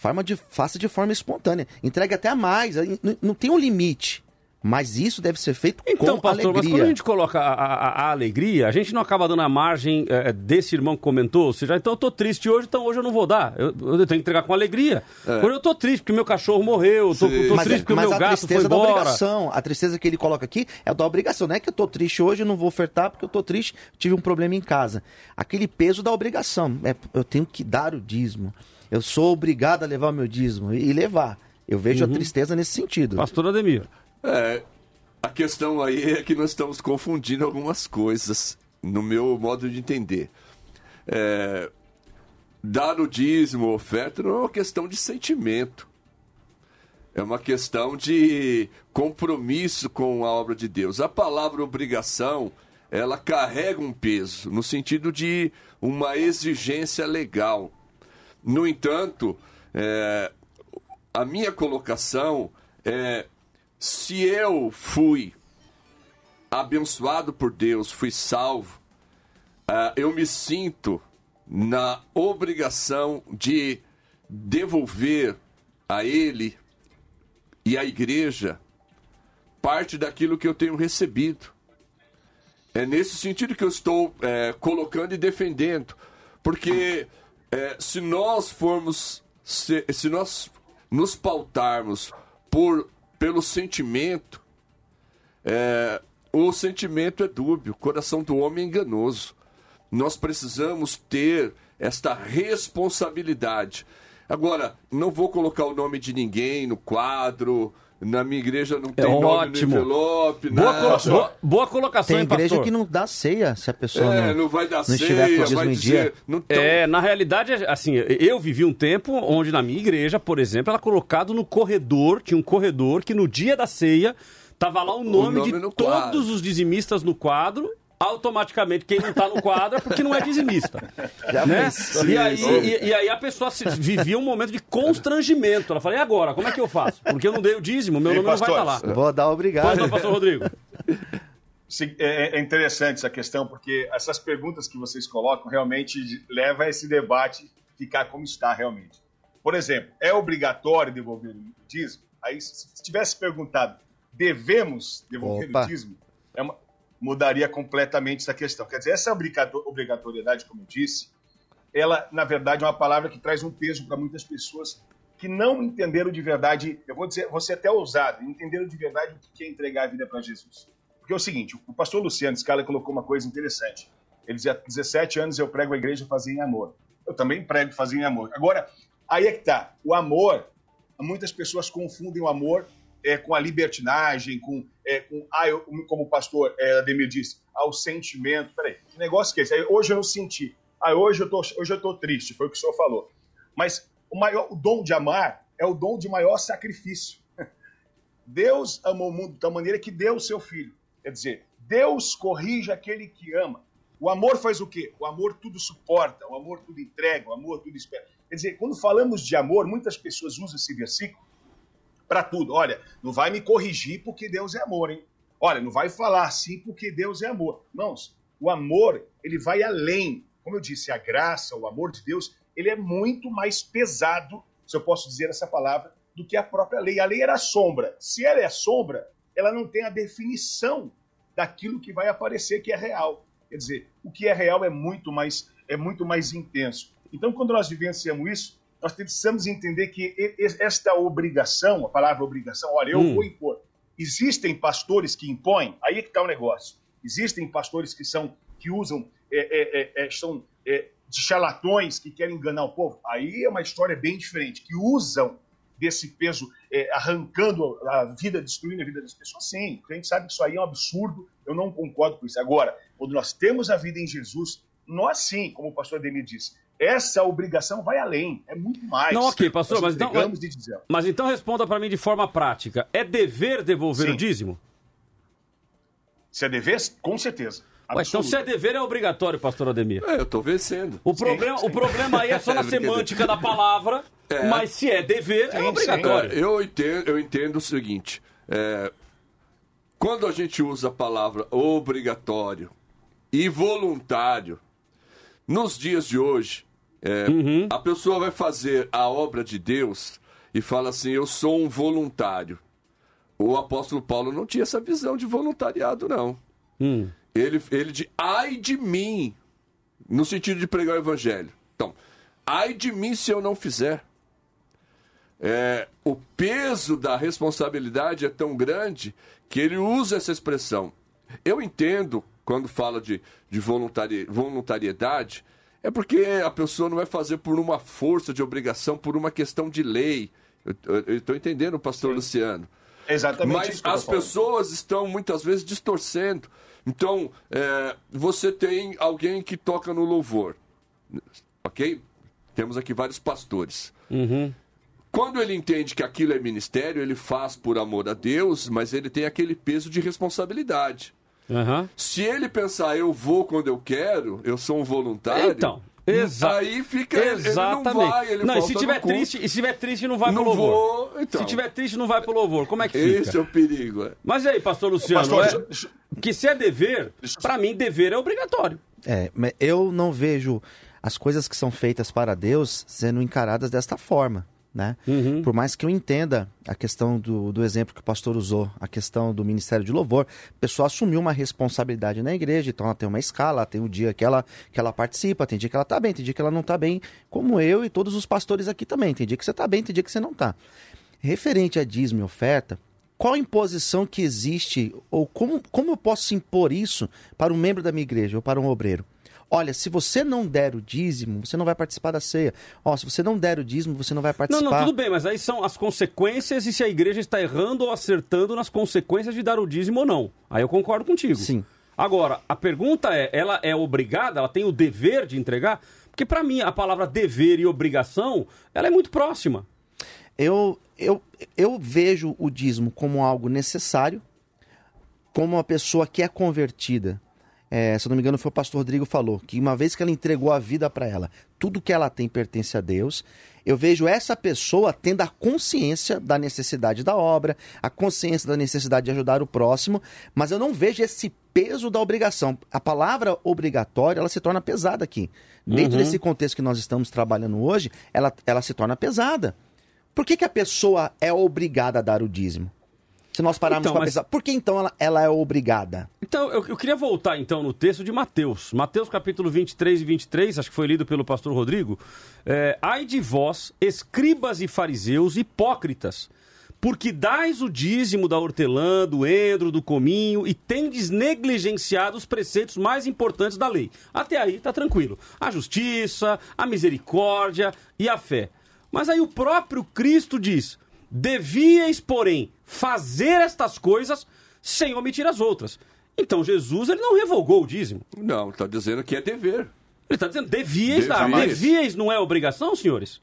Forma de, faça de forma espontânea. Entregue até a mais. Não, não tem um limite. Mas isso deve ser feito Então, com pastor, mas alegria. quando a gente coloca a, a- a alegria, a gente não acaba dando a margem eh, desse irmão que comentou, ou seja, então eu tô triste hoje, então hoje eu não vou dar. Eu, eu tenho que entregar com alegria. É. Hoje eu tô triste porque meu cachorro morreu, tô, tô mas, triste porque o mas meu a gato foi tristeza da embora. obrigação, a tristeza que ele coloca aqui é da obrigação. Não é que eu tô triste hoje, eu não vou ofertar porque eu tô triste, tive um problema em casa. Aquele peso da obrigação. É, eu tenho que dar o dízimo. Eu sou obrigado a levar o meu dízimo e, levar. Eu vejo Uhum. a tristeza nesse sentido. Pastor Ademir. É, a questão aí é que nós estamos confundindo algumas coisas, no meu modo de entender. É, dar o dízimo, oferta, não é uma questão de sentimento. É uma questão de compromisso com a obra de Deus. A palavra obrigação, ela carrega um peso, no sentido de uma exigência legal. No entanto, é, a minha colocação é: se eu fui abençoado por Deus, fui salvo, ah, eu me sinto na obrigação de devolver a Ele e à igreja parte daquilo que eu tenho recebido. É nesse sentido que eu estou é, colocando e defendendo. Porque é, se nós formos, se, se nós nos pautarmos por, pelo sentimento, é, o sentimento é dúbio, o coração do homem é enganoso. Nós precisamos ter esta responsabilidade. Agora, não vou colocar o nome de ninguém no quadro. Na minha igreja não tem nome ótimo. no envelope. Boa, nada. colo- boa- boa colocação, Tem igreja pastor? que não dá ceia se a pessoa É, não, não vai dar não estiver com ceia, o vai em dizer, dia. não tão- É, na realidade, assim, eu vivi um tempo onde na minha igreja, por exemplo, era colocado no corredor, tinha um corredor que no dia da ceia tava lá o nome, nome de no quadro. todos os dizimistas no quadro. Automaticamente, quem não tá no quadro é porque não é dizimista. *laughs* Já né? e, aí, e, e aí a pessoa se- vivia um momento de constrangimento. Ela falou, e agora? Como é que eu faço? Porque eu não dei o dízimo, meu E nome não vai estar lá. pastores? Vou dar obrigado. Pois não, pastor Rodrigo. *laughs* Se- É é interessante essa questão, porque essas perguntas que vocês colocam realmente levam a esse debate ficar como está realmente. Por exemplo, é obrigatório devolver o dízimo? Aí, se tivesse perguntado, devemos devolver Opa. o dízimo, é uma- mudaria completamente essa questão. Quer dizer, essa obrigato- obrigatoriedade, como eu disse, ela, na verdade, é uma palavra que traz um peso para muitas pessoas que não entenderam de verdade, eu vou dizer, ser até ousado, entenderam de verdade o que é entregar a vida para Jesus. Porque é o seguinte, o pastor Luciano Scala colocou uma coisa interessante. Ele dizia, há 17 anos eu prego a igreja fazer em amor. Eu também prego fazer em amor. Agora, aí é que tá. O amor, muitas pessoas confundem o amor é, com a libertinagem, com, é, com ah, eu- como o pastor é, Ademir disse, ao sentimento. Peraí, que negócio que é esse? Hoje eu não senti. Ah, hoje eu tô, hoje eu tô triste, foi o que o senhor falou. Mas o, maior, o dom de amar é o dom de maior sacrifício. *laughs* Deus amou o mundo tal maneira que deu o seu filho. Quer dizer, Deus corrige aquele que ama. O amor faz o quê? O amor tudo suporta, o amor tudo entrega, o amor tudo espera. Quer dizer, quando falamos de amor, muitas pessoas usam esse versículo para tudo. Olha, não vai me corrigir porque Deus é amor, hein? Olha, não vai falar assim porque Deus é amor. Irmãos, o amor, ele vai além. Como eu disse, a graça, o amor de Deus, ele é muito mais pesado, se eu posso dizer essa palavra, do que a própria lei. A lei era sombra. Se ela é sombra, ela não tem a definição daquilo que vai aparecer que é real. Quer dizer, o que é real é muito mais é muito mais intenso. Então, quando nós vivenciamos isso, nós precisamos entender que esta obrigação, a palavra obrigação, olha, eu Hum. vou impor. Existem pastores que impõem, aí é que está o negócio. Existem pastores que são que usam é, é, é, é, são é, de charlatões que querem enganar o povo. Aí é uma história bem diferente, que usam desse peso, é, arrancando a vida, destruindo a vida das pessoas. Sim, a gente sabe que isso aí é um absurdo, eu não concordo com isso. Agora, quando nós temos a vida em Jesus, nós sim, como o pastor Ademir disse, essa obrigação vai além, é muito mais. Não, ok, pastor, mas então, mas então responda para mim de forma prática. É dever devolver Sim. o dízimo? Se é dever, com certeza. Ué, então se é dever é obrigatório, pastor Ademir. É, eu tô vencendo. O problema, o problema aí é só na *laughs* É, semântica da palavra, *laughs* É. mas se é dever, é obrigatório. É, eu, entendo, eu entendo o seguinte: é, quando a gente usa a palavra obrigatório e voluntário, nos dias de hoje, é, a pessoa vai fazer a obra de Deus e fala assim: Eu sou um voluntário. O apóstolo Paulo não tinha essa visão de voluntariado, não. Ele, ele de ai de mim, no sentido de pregar o evangelho. Então, ai de mim se eu não fizer. É, o peso da responsabilidade é tão grande que ele usa essa expressão. Eu entendo quando fala de, de voluntari, voluntariedade, é porque a pessoa não vai fazer por uma força de obrigação, por uma questão de lei. Eu estou entendendo, pastor Luciano. Exatamente Mas isso que eu tô as falando. pessoas estão muitas vezes distorcendo. Então, é, você tem alguém que toca no louvor, ok? Temos aqui vários pastores. Quando ele entende que aquilo é ministério, ele faz por amor a Deus, mas ele tem aquele peso de responsabilidade. Se ele pensar, eu vou quando eu quero, eu sou um voluntário. Então, exa Aí fica. Exatamente. Ele não vai, ele não, e se no tiver culto. triste, e se tiver triste não vai Não pro louvor. vou, então. Se tiver triste não vai pro louvor. Como é que fica? Esse é o perigo. é. Mas e aí, pastor Luciano, Pastor, é- que se é dever, pra mim dever é obrigatório. É, mas eu não vejo as coisas que são feitas para Deus sendo encaradas desta forma, né? Por mais que eu entenda a questão do, do exemplo que o pastor usou, a questão do ministério de louvor, a pessoa assumiu uma responsabilidade na igreja, então ela tem uma escala, tem o dia que ela, que ela participa, tem dia que ela tá bem, tem dia que ela não tá bem, como eu e todos os pastores aqui também, tem dia que você tá bem, tem dia que você não tá. Referente a dízimo e oferta, qual a imposição que existe, ou como, como eu posso impor isso para um membro da minha igreja ou para um obreiro? Olha, se você não der o dízimo, você não vai participar da ceia. Ó, se você não der o dízimo, você não vai Não, participar. não, tudo bem, mas aí são as consequências e se a igreja está errando ou acertando nas consequências de dar o dízimo ou não. Aí eu concordo contigo. Sim. Agora, a pergunta é, ela é obrigada, ela tem o dever de entregar? Porque pra mim a palavra dever e obrigação, ela é muito próxima. Eu, eu, eu vejo o dízimo como algo necessário, como uma pessoa que é convertida. É, se eu não me engano, foi o pastor Rodrigo que falou que uma vez que ela entregou a vida para ela, tudo que ela tem pertence a Deus. Eu vejo essa pessoa tendo a consciência da necessidade da obra, a consciência da necessidade de ajudar o próximo, mas eu não vejo esse peso da obrigação. A palavra obrigatória, ela se torna pesada aqui. Dentro Uhum. desse contexto que nós estamos trabalhando hoje, ela, ela se torna pesada. Por que, que a pessoa é obrigada a dar o dízimo? Se nós pararmos Então, para mas- pensar, por que então ela, ela é obrigada? Então, eu, eu queria voltar então no texto de Mateus. Mateus capítulo 23 e 23, acho que foi lido pelo pastor Rodrigo. É, Ai de vós, escribas e fariseus, hipócritas, porque dais o dízimo da hortelã, do endro, do cominho e tendes negligenciado os preceitos mais importantes da lei. Até aí tá tranquilo. A justiça, a misericórdia e a fé. Mas aí o próprio Cristo diz: devíeis, porém, fazer estas coisas sem omitir as outras. Então Jesus ele não revogou o dízimo. Não, está dizendo que é dever. Ele está dizendo devíeis dar. Devíeis. Devíeis não é obrigação, senhores?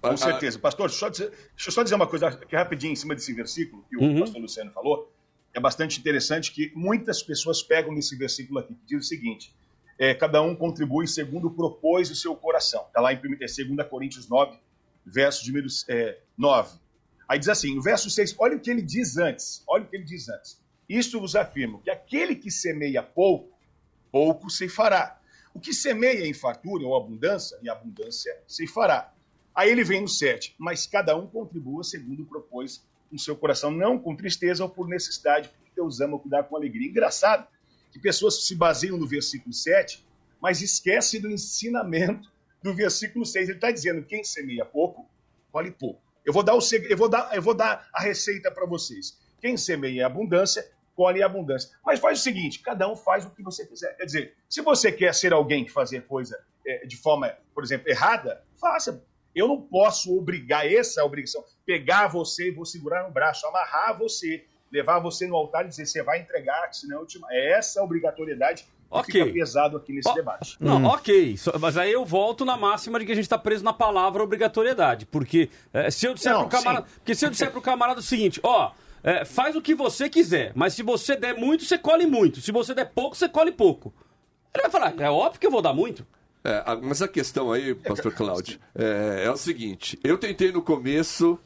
Com certeza. Pastor, deixa eu, só dizer, deixa eu só dizer uma coisa aqui rapidinho em cima desse versículo que o Uhum. pastor Luciano falou. É bastante interessante que muitas pessoas pegam nesse versículo aqui, que diz o seguinte: é, cada um contribui segundo propôs o seu coração. Está lá em 2 Coríntios 9, verso de número, é, 9. Aí diz assim, no verso 6, olha o que ele diz antes. Olha o que ele diz antes. Isto vos afirmo, que aquele que semeia pouco, pouco se fará. O que semeia em fartura ou abundância, e abundância se fará. Aí ele vem no 7, mas cada um contribua segundo propôs no seu coração, não com tristeza ou por necessidade, porque Deus ama cuidar com alegria. Engraçado que pessoas se baseiam no versículo 7, mas esquecem do ensinamento do versículo 6. Ele está dizendo: quem semeia pouco, colhe pouco. Eu vou dar, o, eu vou dar, eu vou dar a receita para vocês. Quem semeia em abundância, colhe em abundância. Mas faz o seguinte: cada um faz o que você quiser. Quer dizer, se você quer ser alguém que fazer coisa eh, de forma, por exemplo, errada, faça. Eu não posso obrigar, essa é obrigação, pegar você e vou segurar no braço, amarrar você, levar você no altar e dizer, você vai entregar, senão eu te... É essa obrigatoriedade Ok. fica pesado aqui nesse debate. Não, ok. Só- Mas aí eu volto na máxima de que a gente está preso na palavra obrigatoriedade. Porque eh, se eu disser Não, pro camarada. sim. Porque se eu disser pro camarada o seguinte, ó. eh, faz o que você quiser, mas se você der muito, você colhe muito. Se você der pouco, você colhe pouco. Ele vai falar, é óbvio que eu vou dar muito. É, mas a questão aí, pastor Cláudio, é, é o seguinte: eu tentei no começo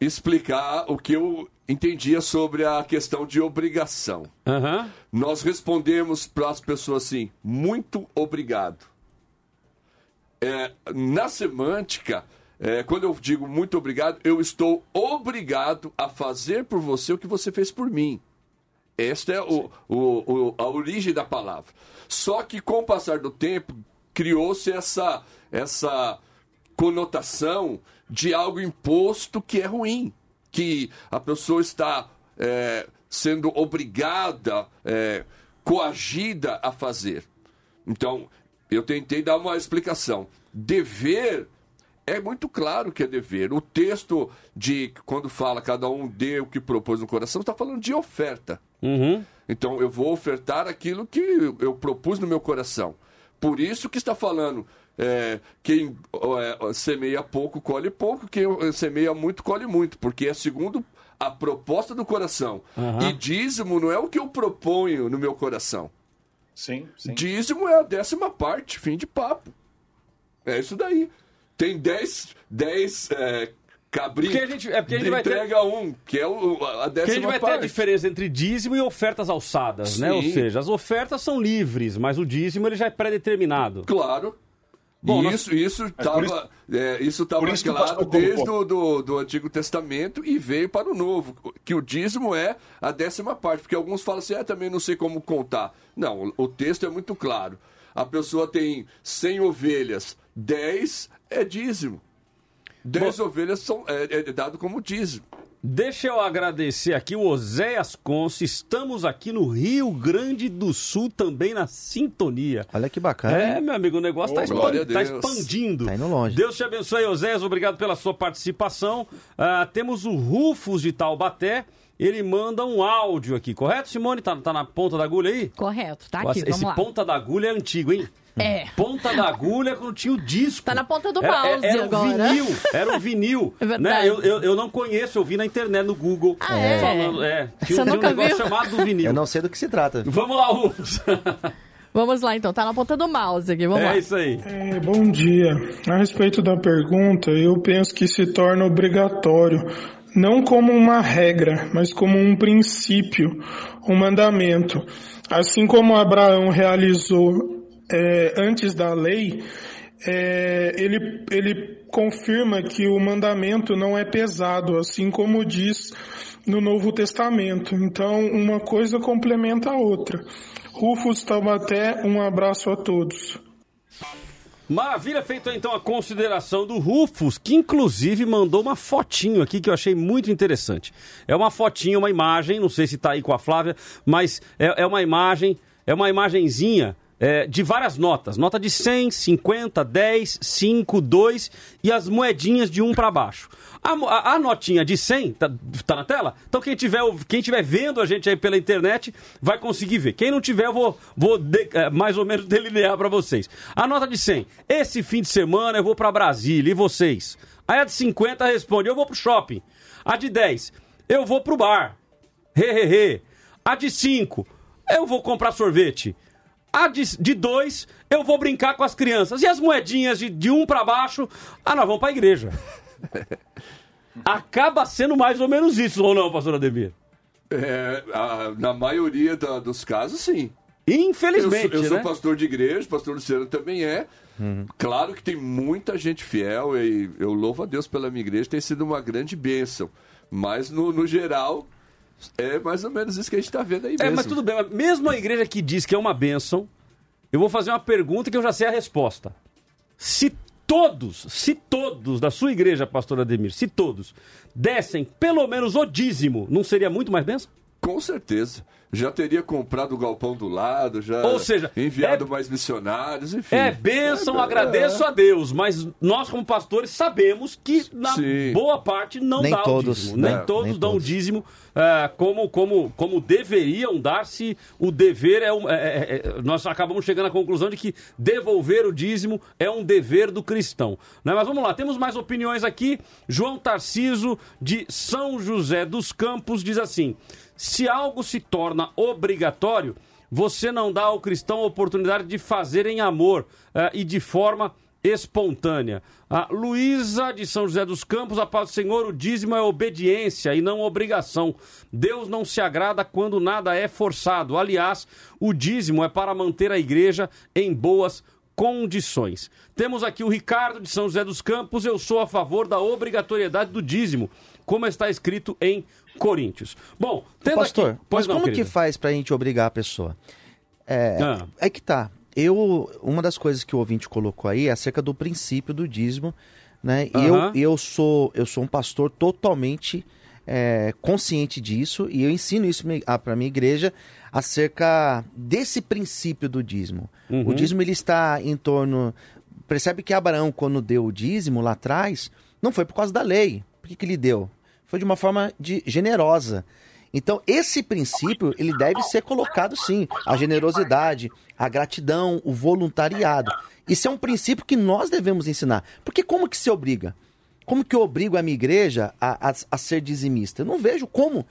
explicar o que eu entendia sobre a questão de obrigação. Nós respondemos para as pessoas assim: muito obrigado. É, na semântica, é, quando eu digo muito obrigado, eu estou obrigado a fazer por você o que você fez por mim. Esta é o, o- o- a origem da palavra. Só que com o passar do tempo, criou-se essa, essa conotação de algo imposto que é ruim. Que a pessoa está é, sendo obrigada, é, coagida a fazer. Então, eu tentei dar uma explicação. Dever é muito claro que é dever. O texto de quando fala cada um dê o que propôs no coração, está falando de oferta. Então eu vou ofertar aquilo que eu propus no meu coração. Por isso que está falando. É, quem é, semeia pouco, colhe pouco. Quem semeia muito, colhe muito. Porque é segundo a proposta do coração. Aham. E dízimo não é o que eu proponho no meu coração. Sim, sim. Dízimo é a décima parte, fim de papo. É isso daí. Tem dez, dez é, cabritos. Porque a gente- é porque a gente vai ter- entrega um, que é o, a Porque décima a gente vai ter a parte. diferença entre dízimo e ofertas alçadas, né? Sim. Ou seja, as ofertas são livres, mas o dízimo ele já é pré-determinado. Claro. Bom, nós- isso isso estava é, isso tava por isso que o claro desde o do, do Antigo Testamento e veio para o Novo, que o dízimo é a décima parte, porque alguns falam assim, ah, também não sei como contar. Não, o, o texto é muito claro. A pessoa tem 100 ovelhas, 10 é dízimo. 10 ovelhas são, é, é dado como dízimo. Deixa eu agradecer aqui o Oséias Conce. Estamos aqui no Rio Grande do Sul também na sintonia. Olha que bacana. É, hein? meu amigo, o negócio está tá Deus. expandindo. Tá indo longe. Deus te abençoe, Oséias. Obrigado pela sua participação. Ah, temos o Rufus de Taubaté. Ele manda um áudio aqui, correto, Simone? Tá, tá na ponta da agulha aí? Correto, tá Nossa, aqui, vamos Esse lá. ponta da agulha é antigo, hein? É. Ponta da agulha é quando tinha o disco. Tá na ponta do Era- mouse era, agora. um vinil, *laughs* era um vinil. É né? verdade. eu, eu, eu não conheço, eu vi na internet, no Google. Ah, é? Falando, é. Tinha, Você um- tinha um nunca negócio viu? chamado do vinil. Eu não sei do que se trata. Vamos lá, Rufus. *laughs* Vamos lá então, tá na ponta do mouse aqui, vamos lá. É isso aí. É, bom dia. A respeito da pergunta, eu penso que se torna obrigatório não como uma regra, mas como um princípio, um mandamento. Assim como Abraão realizou é, antes da lei, é, ele, ele confirma que o mandamento não é pesado, assim como diz no Novo Testamento. Então, uma coisa complementa a outra. Rufus Taubaté, um abraço a todos. Maravilha, feita então a consideração do Rufus, que inclusive mandou uma fotinho aqui que eu achei muito interessante. É uma fotinha, uma imagem, não sei se tá aí com a Flávia, mas é, é uma imagem, é uma imagenzinha é, de várias notas. Nota de 100, 50, 10, 5, 2 e as moedinhas de um para baixo. A, a, a, notinha de 100, tá, tá, na tela? Então quem tiver, quem tiver vendo a gente aí pela internet vai conseguir ver. Quem não tiver, eu vou, vou de, é, mais ou menos *laughs* delinear para vocês. A nota de 100, esse fim de semana eu vou para Brasília, e vocês? Aí a de 50 responde, eu vou pro shopping. A de 10, eu vou pro bar. Hehehe. A de 5, eu vou comprar sorvete. A de 2, eu vou brincar com as crianças. E as moedinhas de, de um para baixo, ah, nós vamos pra igreja. *laughs* Acaba sendo mais ou menos isso, ou não, pastor Ademir? É, a, na maioria da, dos casos, sim. Infelizmente, Eu, sou, eu né? sou pastor de igreja, pastor Luciano também é. Uhum. Claro que tem muita gente fiel e eu louvo a Deus pela minha igreja, tem sido uma grande bênção. Mas, no, no geral, é mais ou menos isso que a gente está vendo aí mesmo. É, mas tudo bem. Mesmo a igreja que diz que é uma bênção, eu vou fazer uma pergunta que eu já sei a resposta. Se todos, se todos da sua igreja, pastor Ademir, se todos dessem pelo menos o dízimo, não seria muito mais bênção? Com certeza. Já teria comprado o galpão do lado, já Ou seja, enviado é... mais missionários, enfim. É bênção, é, agradeço é. a Deus, mas nós como pastores sabemos que na Sim. boa parte não nem dá todos, o dízimo. né? Nem todos nem dão todos. o dízimo uh, como, como, como deveriam dar se o dever é, um, é, Nós acabamos chegando à conclusão de que devolver o dízimo é um dever do cristão. Né? Mas vamos lá, temos mais opiniões aqui. João Tarciso, de São José dos Campos, diz assim... Se algo se torna obrigatório, você não dá ao cristão a oportunidade de fazer em amor uh, e de forma espontânea. A Luísa de São José dos Campos, a paz do Senhor, o dízimo é obediência e não obrigação. Deus não se agrada quando nada é forçado. Aliás, o dízimo é para manter a igreja em boas condições. Temos aqui o Ricardo de São José dos Campos, eu sou a favor da obrigatoriedade do dízimo, como está escrito em Coríntios. Bom, tendo Pastor, aqui... mas não, como que faz pra gente obrigar a pessoa? É, Ah. é que tá. Eu, uma das coisas que o ouvinte colocou aí é acerca do princípio do dízimo, né? E eu, eu sou eu sou um pastor totalmente é, consciente disso e eu ensino isso para minha igreja acerca desse princípio do dízimo. Uhum. O dízimo ele está em torno percebe que Abraão quando deu o dízimo lá atrás não foi por causa da lei. Por que, que ele deu? Foi de uma forma de, generosa. Então, esse princípio, ele deve ser colocado sim. A generosidade, a gratidão, o voluntariado. Isso é um princípio que nós devemos ensinar. Porque como que se obriga? Como que eu obrigo a minha igreja a, a, a ser dizimista? Eu não vejo como.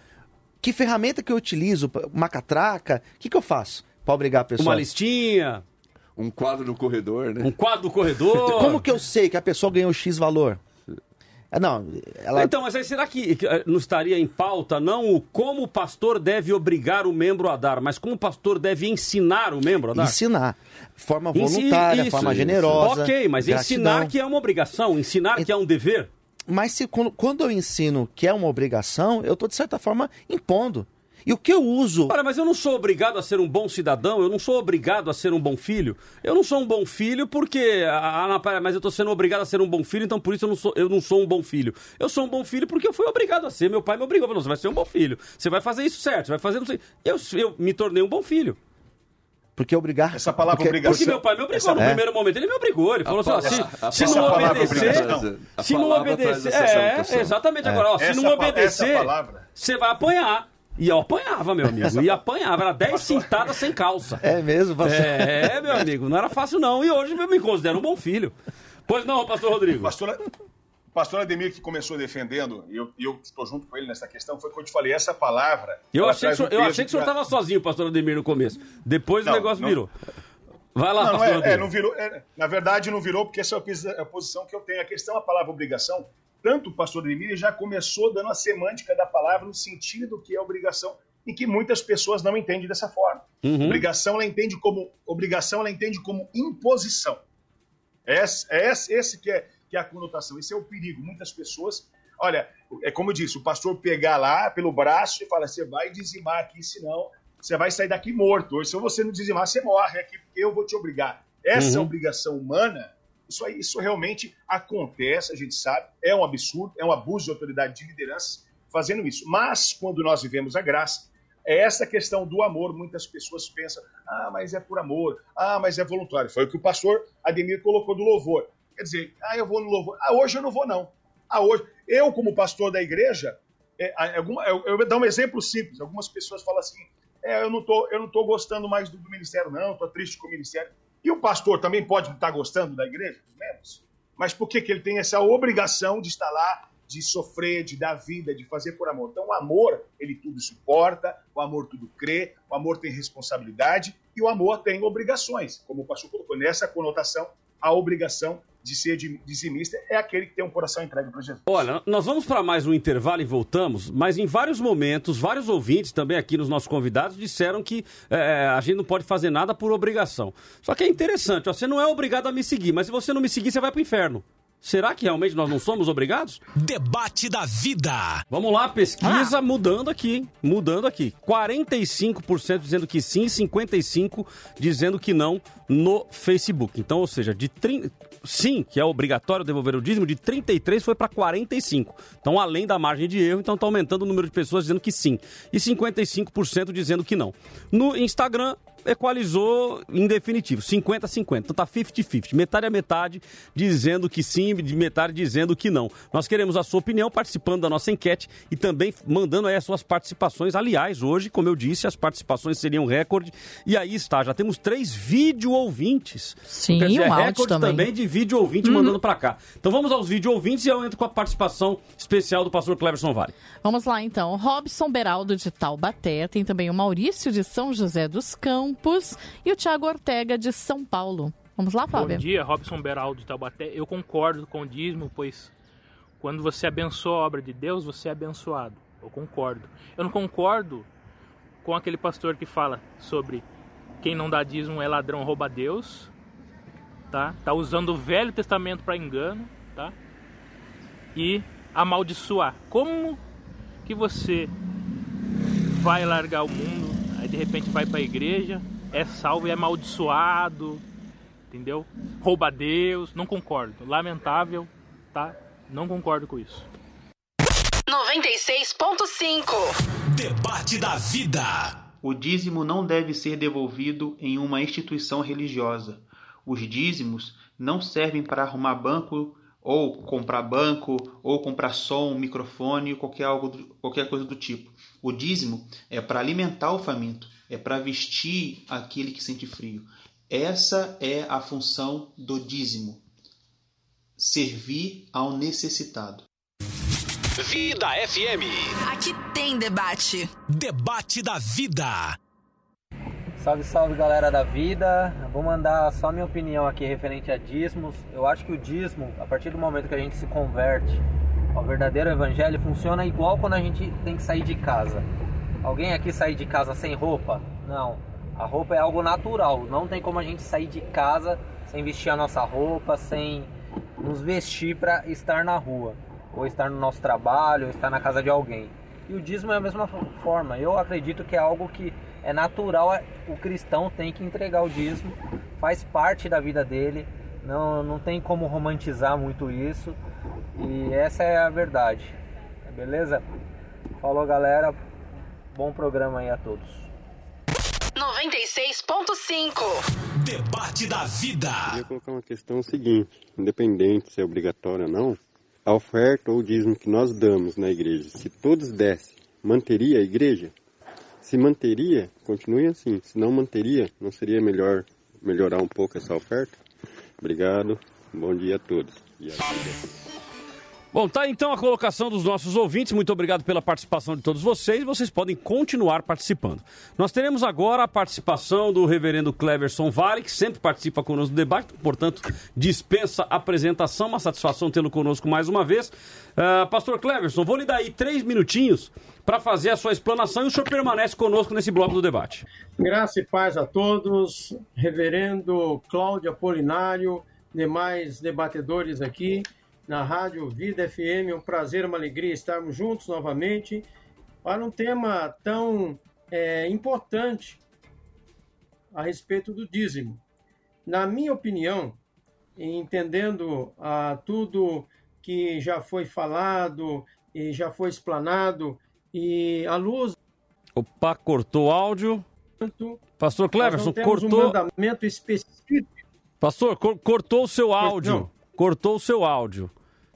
Que ferramenta que eu utilizo? Uma catraca? O que, que eu faço para obrigar a pessoa? Uma listinha, Um quadro no corredor, né? um quadro do corredor. *laughs* Como que eu sei que a pessoa ganhou X valor? Ah, Não, ela... Então, mas aí será que eh, não estaria em pauta não o como o pastor deve obrigar o membro a dar, mas como o pastor deve ensinar o membro a dar? ensinar. Forma voluntária, isso, forma isso. generosa. Ok, mas gratidão. ensinar que é uma obrigação, ensinar que é um dever. Mas se, quando, quando eu ensino que é uma obrigação, eu estou, de certa forma, impondo. E o que eu uso. Ora, mas eu não sou obrigado a ser um bom cidadão, eu não sou obrigado a ser um bom filho. Eu não sou um bom filho porque. Ah, mas eu estou sendo obrigado a ser um bom filho, então por isso eu não, sou, eu não sou um bom filho. Eu sou um bom filho porque eu fui obrigado a ser. Meu pai me obrigou. Falou, você vai ser um bom filho. Você vai fazer isso certo, você vai fazer não sei. Eu, eu me tornei um bom filho. Porque obrigar. Essa palavra porque, obrigação- Porque meu pai me obrigou Essa- no é. primeiro momento. Ele me obrigou. Ele falou assim: ó, se, a- se a não obedecer. A Se não obedecer. É, exatamente. Agora, ó, se Essa não obedecer, palavra. você vai apanhar. E eu apanhava, meu amigo. E apanhava. Era 10 cintadas sem calça. É mesmo, pastor? É, meu amigo, não era fácil não. E hoje eu me considero um bom filho. Pois não, pastor Rodrigo. Pastor, pastor Ademir, que começou defendendo, e eu, eu estou junto com ele nessa questão, foi quando eu te falei, essa palavra. Eu achei, que senhor, eu achei que o senhor pra- estava sozinho, pastor Ademir, no começo. Depois Não, o negócio não- virou. Vai lá, Não, não pastor é, é, Rodrigo. não virou. é, na verdade, não virou, porque essa é a a posição que eu tenho. A questão, a palavra obrigação, tanto o pastor Emílio já começou dando a semântica da palavra no sentido que é obrigação e que muitas pessoas não entendem dessa forma. Uhum. Obrigação ela entende como obrigação ela entende como imposição. Esse, é esse, que, é, que é a conotação, esse é o perigo. Muitas pessoas, olha, é como eu disse, o pastor pegar lá pelo braço e fala: você vai dizimar aqui, senão você vai sair daqui morto. Ou se você não dizimar, você morre aqui, porque eu vou te obrigar. Essa Uhum. obrigação humana, isso, aí, isso realmente acontece, a gente sabe, é um absurdo, é um abuso de autoridade de liderança fazendo isso. Mas, quando nós vivemos a graça, é essa questão do amor. Muitas pessoas pensam, ah, mas é por amor, ah, mas é voluntário. Foi o que o pastor Ademir colocou do louvor. Quer dizer, ah, eu vou no louvor. Ah, hoje eu não vou, não. Ah, hoje. Eu, como pastor da igreja, é, alguma, eu, eu vou dar um exemplo simples. Algumas pessoas falam assim: é, eu não tô, eu não gostando mais do, do ministério, não, tô triste com o ministério. E o pastor também pode estar gostando da igreja, dos membros. Mas por que, que ele tem essa obrigação de estar lá, de sofrer, de dar vida, de fazer por amor? Então, o amor, ele tudo suporta, o amor tudo crê, o amor tem responsabilidade e o amor tem obrigações. Como o pastor colocou, nessa conotação, a obrigação de ser dizimista é aquele que tem um coração entregue para Jesus. Olha, nós vamos para mais um intervalo e voltamos, mas em vários momentos, vários ouvintes também aqui nos nossos convidados disseram que é, a gente não pode fazer nada por obrigação. Só que é interessante, ó, você não é obrigado a me seguir, mas se você não me seguir, você vai para o inferno. Será que realmente nós não somos obrigados? Debate da vida. Vamos lá, pesquisa mudando aqui, hein? Mudando aqui. 45% dizendo que sim, 55% dizendo que não no Facebook. Então, ou seja, de 30, sim, que é obrigatório devolver o dízimo, de 33 foi para 45. Então, além da margem de erro, então está aumentando o número de pessoas dizendo que sim. E 55% dizendo que não. No Instagram, equalizou em definitivo, 50-50. Então tá 50-50, metade a metade dizendo que sim, de metade dizendo que não. Nós queremos a sua opinião participando da nossa enquete e também mandando aí as suas participações. Aliás, hoje, como eu disse, as participações seriam recorde. E aí está, já temos três vídeo ouvintes. Sim, Quer dizer, um é recorde também. também de vídeo ouvinte mandando para cá. Então vamos aos vídeo ouvintes e eu entro com a participação especial do pastor Cleverson Vale. Vamos lá então. Robson Beraldo de Taubaté, tem também o Maurício de São José dos Campos e o Tiago Ortega de São Paulo. Vamos lá, Fábio? Bom dia, Robson Beraldo de Taubaté. Eu concordo com o dízimo, pois quando você abençoa a obra de Deus, você é abençoado. Eu concordo. Eu não concordo com aquele pastor que fala sobre quem não dá dízimo é ladrão, rouba Deus, tá? Tá usando o Velho Testamento para engano, tá? E amaldiçoar. Como que você vai largar o mundo, aí de repente vai para a igreja, é salvo e é amaldiçoado, entendeu? Rouba a Deus, não concordo. Lamentável, tá? Não concordo com isso. 96.5 Debate da vida. O dízimo não deve ser devolvido em uma instituição religiosa. Os dízimos não servem para arrumar banco ou comprar banco ou comprar som, microfone, qualquer algo, qualquer coisa do tipo. O dízimo é para alimentar o faminto, é para vestir aquele que sente frio. Essa é a função do dízimo: servir ao necessitado. Vida FM. Aqui tem debate. Debate da vida. Salve, salve galera da vida. Vou mandar só minha opinião aqui referente a dízimos. Eu acho que o dízimo, a partir do momento que a gente se converte ao verdadeiro evangelho, funciona igual quando a gente tem que sair de casa. Alguém aqui sair de casa sem roupa? Não. A roupa é algo natural. Não tem como a gente sair de casa sem vestir a nossa roupa, sem nos vestir para estar na rua, ou estar no nosso trabalho, ou estar na casa de alguém. E o dízimo é a mesma forma. Eu acredito que é algo que é natural, é- o cristão tem que entregar o dízimo, faz parte da vida dele, não, não tem como romantizar muito isso, e essa é a verdade. Beleza? Falou galera, bom programa aí a todos. 96.5 Debate da vida. queria colocar uma questão seguinte, independente se é obrigatório ou não, a oferta ou o dízimo que nós damos na igreja, se todos dessem, manteria a igreja? Se manteria, continue assim. Se não manteria, não seria melhor melhorar um pouco essa oferta? Obrigado, bom dia a todos. E a vida. Bom, tá então a colocação dos nossos ouvintes. Muito obrigado pela participação de todos vocês. Vocês podem continuar participando. Nós teremos agora a participação do reverendo Cleverson Vale, que sempre participa conosco do debate, portanto, dispensa apresentação. Uma satisfação tê-lo conosco mais uma vez. Uh, Pastor Cleverson, vou lhe dar aí três minutinhos para fazer a sua explanação e o senhor permanece conosco nesse bloco do debate. Graça e paz a todos, reverendo Cláudio Apolinário, demais debatedores aqui na Rádio Vida FM. É um prazer, uma alegria estarmos juntos novamente para um tema tão é, importante a respeito do dízimo. Na minha opinião, entendendo ah, tudo que já foi falado e já foi explanado, e a luz. Opa, cortou o áudio. Pastor Cleverson, cortou. Um mandamento específico. Pastor, cor cortou o seu áudio. Não. Cortou o seu áudio.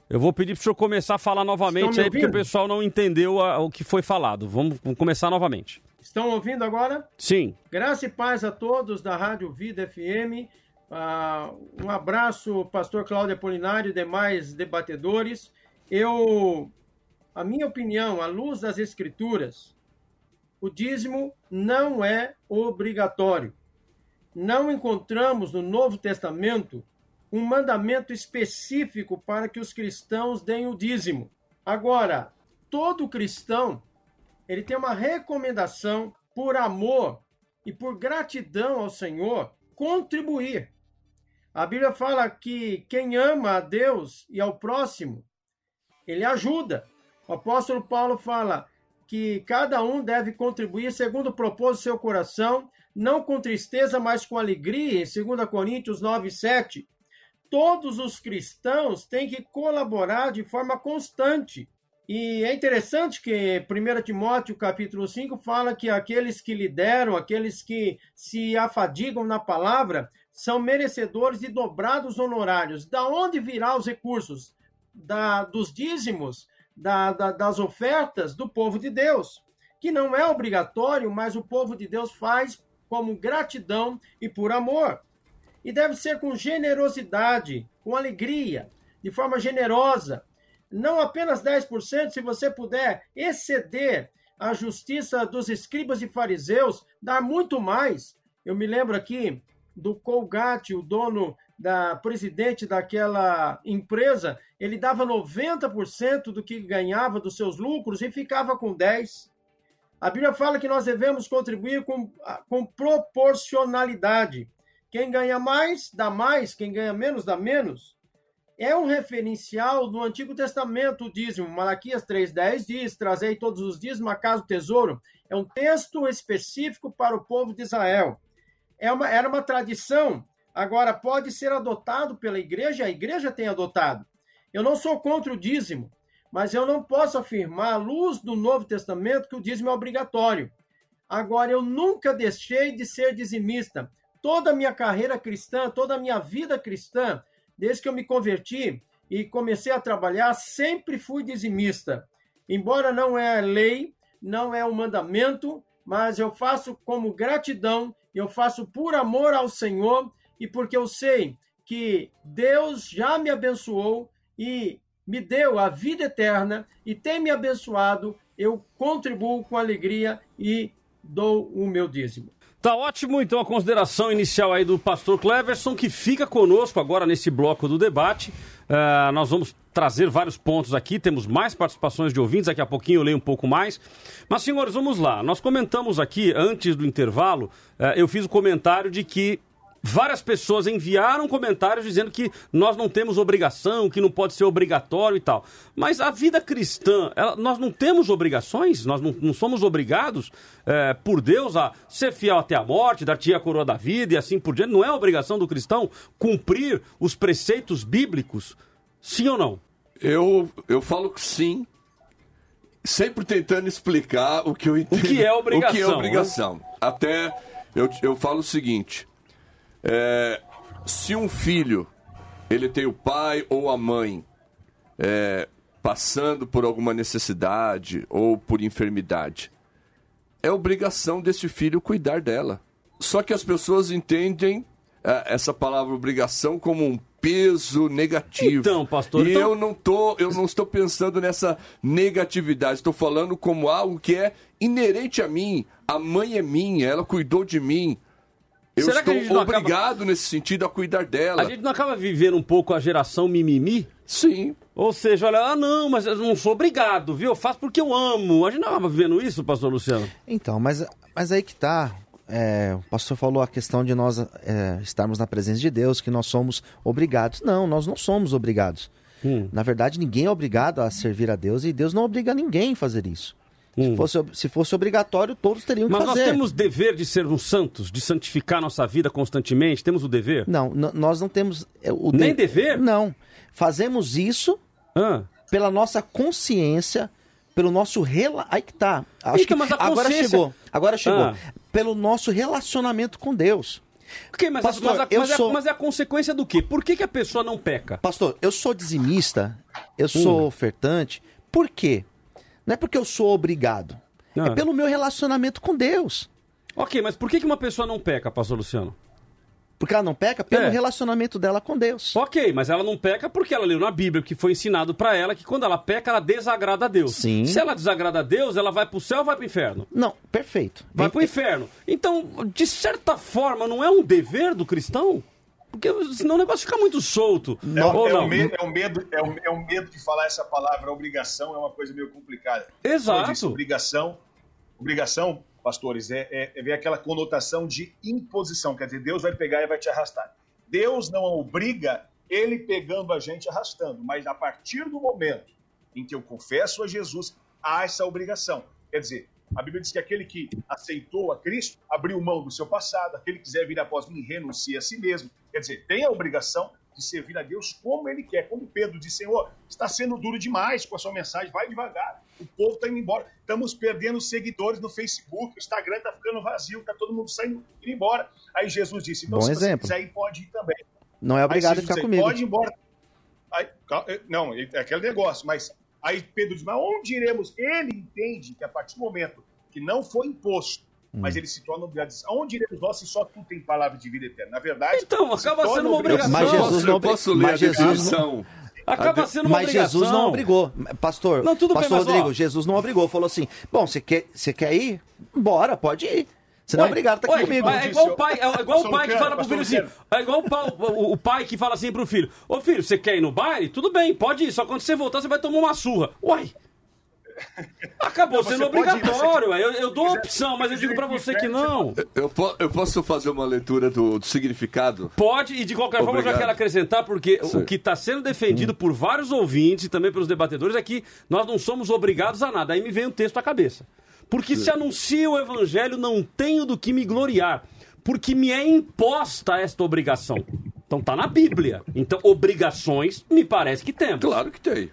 Eu vou pedir para o senhor começar a falar novamente aí, porque o pessoal não entendeu a, o que foi falado. Vamos, vamos, começar novamente. Estão ouvindo agora? Sim. Graça e paz a todos da Rádio Vida FM. Uh, um abraço, pastor Cláudio Apolinário e demais debatedores. Eu, a minha opinião, à luz das Escrituras, o dízimo não é obrigatório. Não encontramos no Novo Testamento um mandamento específico para que os cristãos deem o dízimo. Agora, todo cristão, ele tem uma recomendação por amor e por gratidão ao Senhor contribuir. A Bíblia fala que quem ama a Deus e ao próximo, ele ajuda. O apóstolo Paulo fala que cada um deve contribuir segundo o propósito do seu coração, não com tristeza, mas com alegria, em 2 Coríntios 9, 7 todos os cristãos têm que colaborar de forma constante. E é interessante que 1 Timóteo capítulo 5 fala que aqueles que lideram, aqueles que se afadigam na palavra, são merecedores de dobrados honorários. Da onde virá os recursos? Da, dos dízimos, da, da, das ofertas do povo de Deus, que não é obrigatório, mas o povo de Deus faz como gratidão e por amor e deve ser com generosidade, com alegria, de forma generosa. Não apenas 10%, se você puder exceder a justiça dos escribas e fariseus, dar muito mais. Eu me lembro aqui do Colgate, o dono da presidente daquela empresa, ele dava 90% do que ganhava dos seus lucros e ficava com 10. A Bíblia fala que nós devemos contribuir com, com proporcionalidade. Quem ganha mais, dá mais, quem ganha menos, dá menos. É um referencial do Antigo Testamento, o dízimo. Malaquias 3,10 diz: Trazei todos os dias uma casa tesouro. É um texto específico para o povo de Israel. É uma, era uma tradição, agora pode ser adotado pela igreja, a igreja tem adotado. Eu não sou contra o dízimo, mas eu não posso afirmar, à luz do Novo Testamento, que o dízimo é obrigatório. Agora, eu nunca deixei de ser dizimista toda a minha carreira cristã, toda a minha vida cristã, desde que eu me converti e comecei a trabalhar, sempre fui dizimista. Embora não é lei, não é um mandamento, mas eu faço como gratidão, eu faço por amor ao Senhor e porque eu sei que Deus já me abençoou e me deu a vida eterna e tem me abençoado, eu contribuo com alegria e dou o meu dízimo. Tá ótimo, então a consideração inicial aí do pastor Cleverson, que fica conosco agora nesse bloco do debate. Uh, nós vamos trazer vários pontos aqui, temos mais participações de ouvintes, daqui a pouquinho eu leio um pouco mais. Mas, senhores, vamos lá. Nós comentamos aqui, antes do intervalo, uh, eu fiz o comentário de que várias pessoas enviaram comentários dizendo que nós não temos obrigação, que não pode ser obrigatório e tal. Mas a vida cristã, ela, nós não temos obrigações, nós não, não somos obrigados é, por Deus a ser fiel até a morte, dar-te a coroa da vida e assim por diante. Não é obrigação do cristão cumprir os preceitos bíblicos? Sim ou não? Eu, eu falo que sim, sempre tentando explicar o que eu entendo. O que é obrigação. O que é obrigação. Né? Até eu, eu falo o seguinte: é, se um filho ele tem o pai ou a mãe é, passando por alguma necessidade ou por enfermidade, é obrigação desse filho cuidar dela. Só que as pessoas entendem é, essa palavra obrigação como um peso negativo. Então, pastor, E então- eu não tô, eu não estou pensando nessa negatividade. Estou falando como algo que é inerente a mim. A mãe é minha, ela cuidou de mim. Eu Será estou não acaba- obrigado nesse sentido a cuidar dela. A gente não acaba vivendo um pouco a geração mimimi? Sim. Ou seja, olha, ah, não, mas eu não sou obrigado, viu? Eu faço porque eu amo. A gente não acaba vivendo isso, pastor Luciano? Então, mas, mas aí que tá. É, o pastor falou a questão de nós é, estarmos na presença de Deus, que nós somos obrigados. Não, nós não somos obrigados. Hum. Na verdade, ninguém é obrigado a servir a Deus e Deus não obriga ninguém a fazer isso. Se, fosse, se fosse obrigatório, todos teriam que Hum. Mas nós fazer. temos dever de sermos santos, de santificar nossa vida constantemente? Temos o dever? Não, nós não temos. é, O Nem de- dever? Não. Fazemos isso pela nossa consciência, pelo nosso rela... Aí que tá. Acho Então, que mas a agora consciência- chegou. Agora chegou. Ah. Pelo nosso relacionamento com Deus. Ok, mas, Pastor, mas, a- eu mas é- sou- mas é a consequência do quê? Por que, que a pessoa não peca? Pastor, eu sou dizimista, eu sou Hum. ofertante. Por quê? Não é porque eu sou obrigado. É pelo meu relacionamento com Deus. Ok, mas por que, uma pessoa não peca, pastor Luciano? Porque ela não peca pelo É. relacionamento dela com Deus. Ok, mas ela não peca porque ela leu na Bíblia que foi ensinado pra ela que quando ela peca, ela desagrada a Deus. Sim. Se ela desagrada a Deus, ela vai pro céu ou vai pro inferno? Não, perfeito. Vai pro inferno. Então, de certa forma, não é um dever do cristão? Porque senão o negócio fica muito solto. É, Ou é o medo, é, o medo, é, o, é o medo de falar essa palavra obrigação, é uma coisa meio complicada. Exato. Disse, obrigação, obrigação, pastores, é, é, é ver aquela conotação de imposição. Quer dizer, Deus vai pegar e vai te arrastar. Deus não obriga ele pegando a gente arrastando, mas a partir do momento em que eu confesso a Jesus, há essa obrigação. Quer dizer, a Bíblia diz que aquele que aceitou a Cristo abriu mão do seu passado, aquele que quiser vir após mim renuncia a si mesmo. Quer dizer, tem a obrigação de servir a Deus como ele quer. Quando Pedro disse, Senhor, está sendo duro demais com a sua mensagem, vai devagar. O povo está indo embora. Estamos perdendo seguidores no Facebook, o Instagram está ficando vazio, está todo mundo saindo indo embora. Aí Jesus disse, então Bom se exemplo. você quiser ir, pode ir também. Não é obrigado a ficar disse, comigo. Pode ir embora. Aí, eh, não, é aquele negócio, mas aí Pedro diz, mas onde iremos? Ele entende que a partir do momento que não foi imposto. Mas ele se torna obrigado, aonde iremos nós se só tu tem palavra de vida eterna? Na verdade, Então, se acaba sendo uma obrigação. Mas Jesus não, posso ler mas a Jesus não... Acaba sendo uma mas obrigação. Jesus não obrigou. Pastor, Não, tudo bem, pastor mas, ó- Rodrigo, Jesus não obrigou. Falou assim, bom, você quer, você quer ir? Bora, pode ir. Você não é obrigado a estar ué, aqui comigo. É igual o pai, é igual o pai que fala pro filho assim. É igual o pai, o, o pai que fala assim pro filho: Ô filho, você quer ir no baile? Tudo bem, pode ir. Só quando você voltar, você vai tomar uma surra. Uai! Acabou Não, sendo ir, obrigatório. você- ué. eu, eu dou quiser- opção, mas eu digo pra você que não. Eu, eu posso fazer uma leitura do, do significado? Pode, e de qualquer forma eu já Obrigado. quero acrescentar, porque o Sim. que está sendo defendido por vários ouvintes e também pelos debatedores é que nós não somos obrigados a nada. Aí me vem um texto à cabeça. Porque se anuncia o evangelho, não tenho do que me gloriar, porque me é imposta esta obrigação. Então tá na Bíblia. Então, obrigações, me parece que temos. Claro que tem.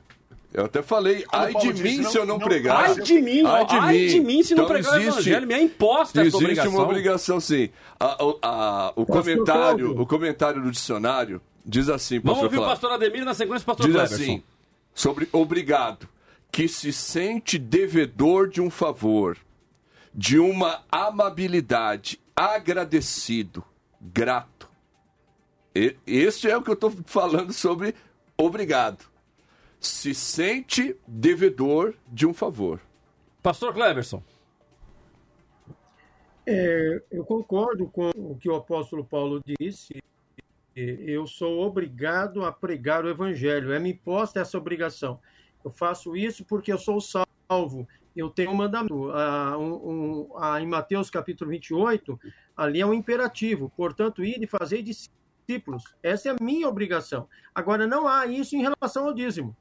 Eu até falei, Como ai de disse, mim não- se eu não, não- pregar. Ai de mim, ó, ai de mim se não Então pregar o evangelho, me é imposta essa Existe obrigação. uma obrigação, sim. A- o- a- o, comentário, o comentário do dicionário diz assim, Vamos ouvir o pastor Ademir na sequência pastor Diz Cleverson. assim, sobre obrigado, que se sente devedor de um favor, de uma amabilidade, agradecido, grato. E, este é o que eu estou falando sobre obrigado. Se sente devedor de um favor. Pastor Cleverson. É, eu concordo com o que o apóstolo Paulo disse. Eu sou obrigado a pregar o evangelho. É me imposta essa obrigação. Eu faço isso porque eu sou salvo. Eu tenho um mandamento. Ah, um- um- ah, em Mateus capítulo 28, ali é um imperativo. Portanto, ir e fazer discípulos. Essa é a minha obrigação. Agora, não há isso em relação ao dízimo.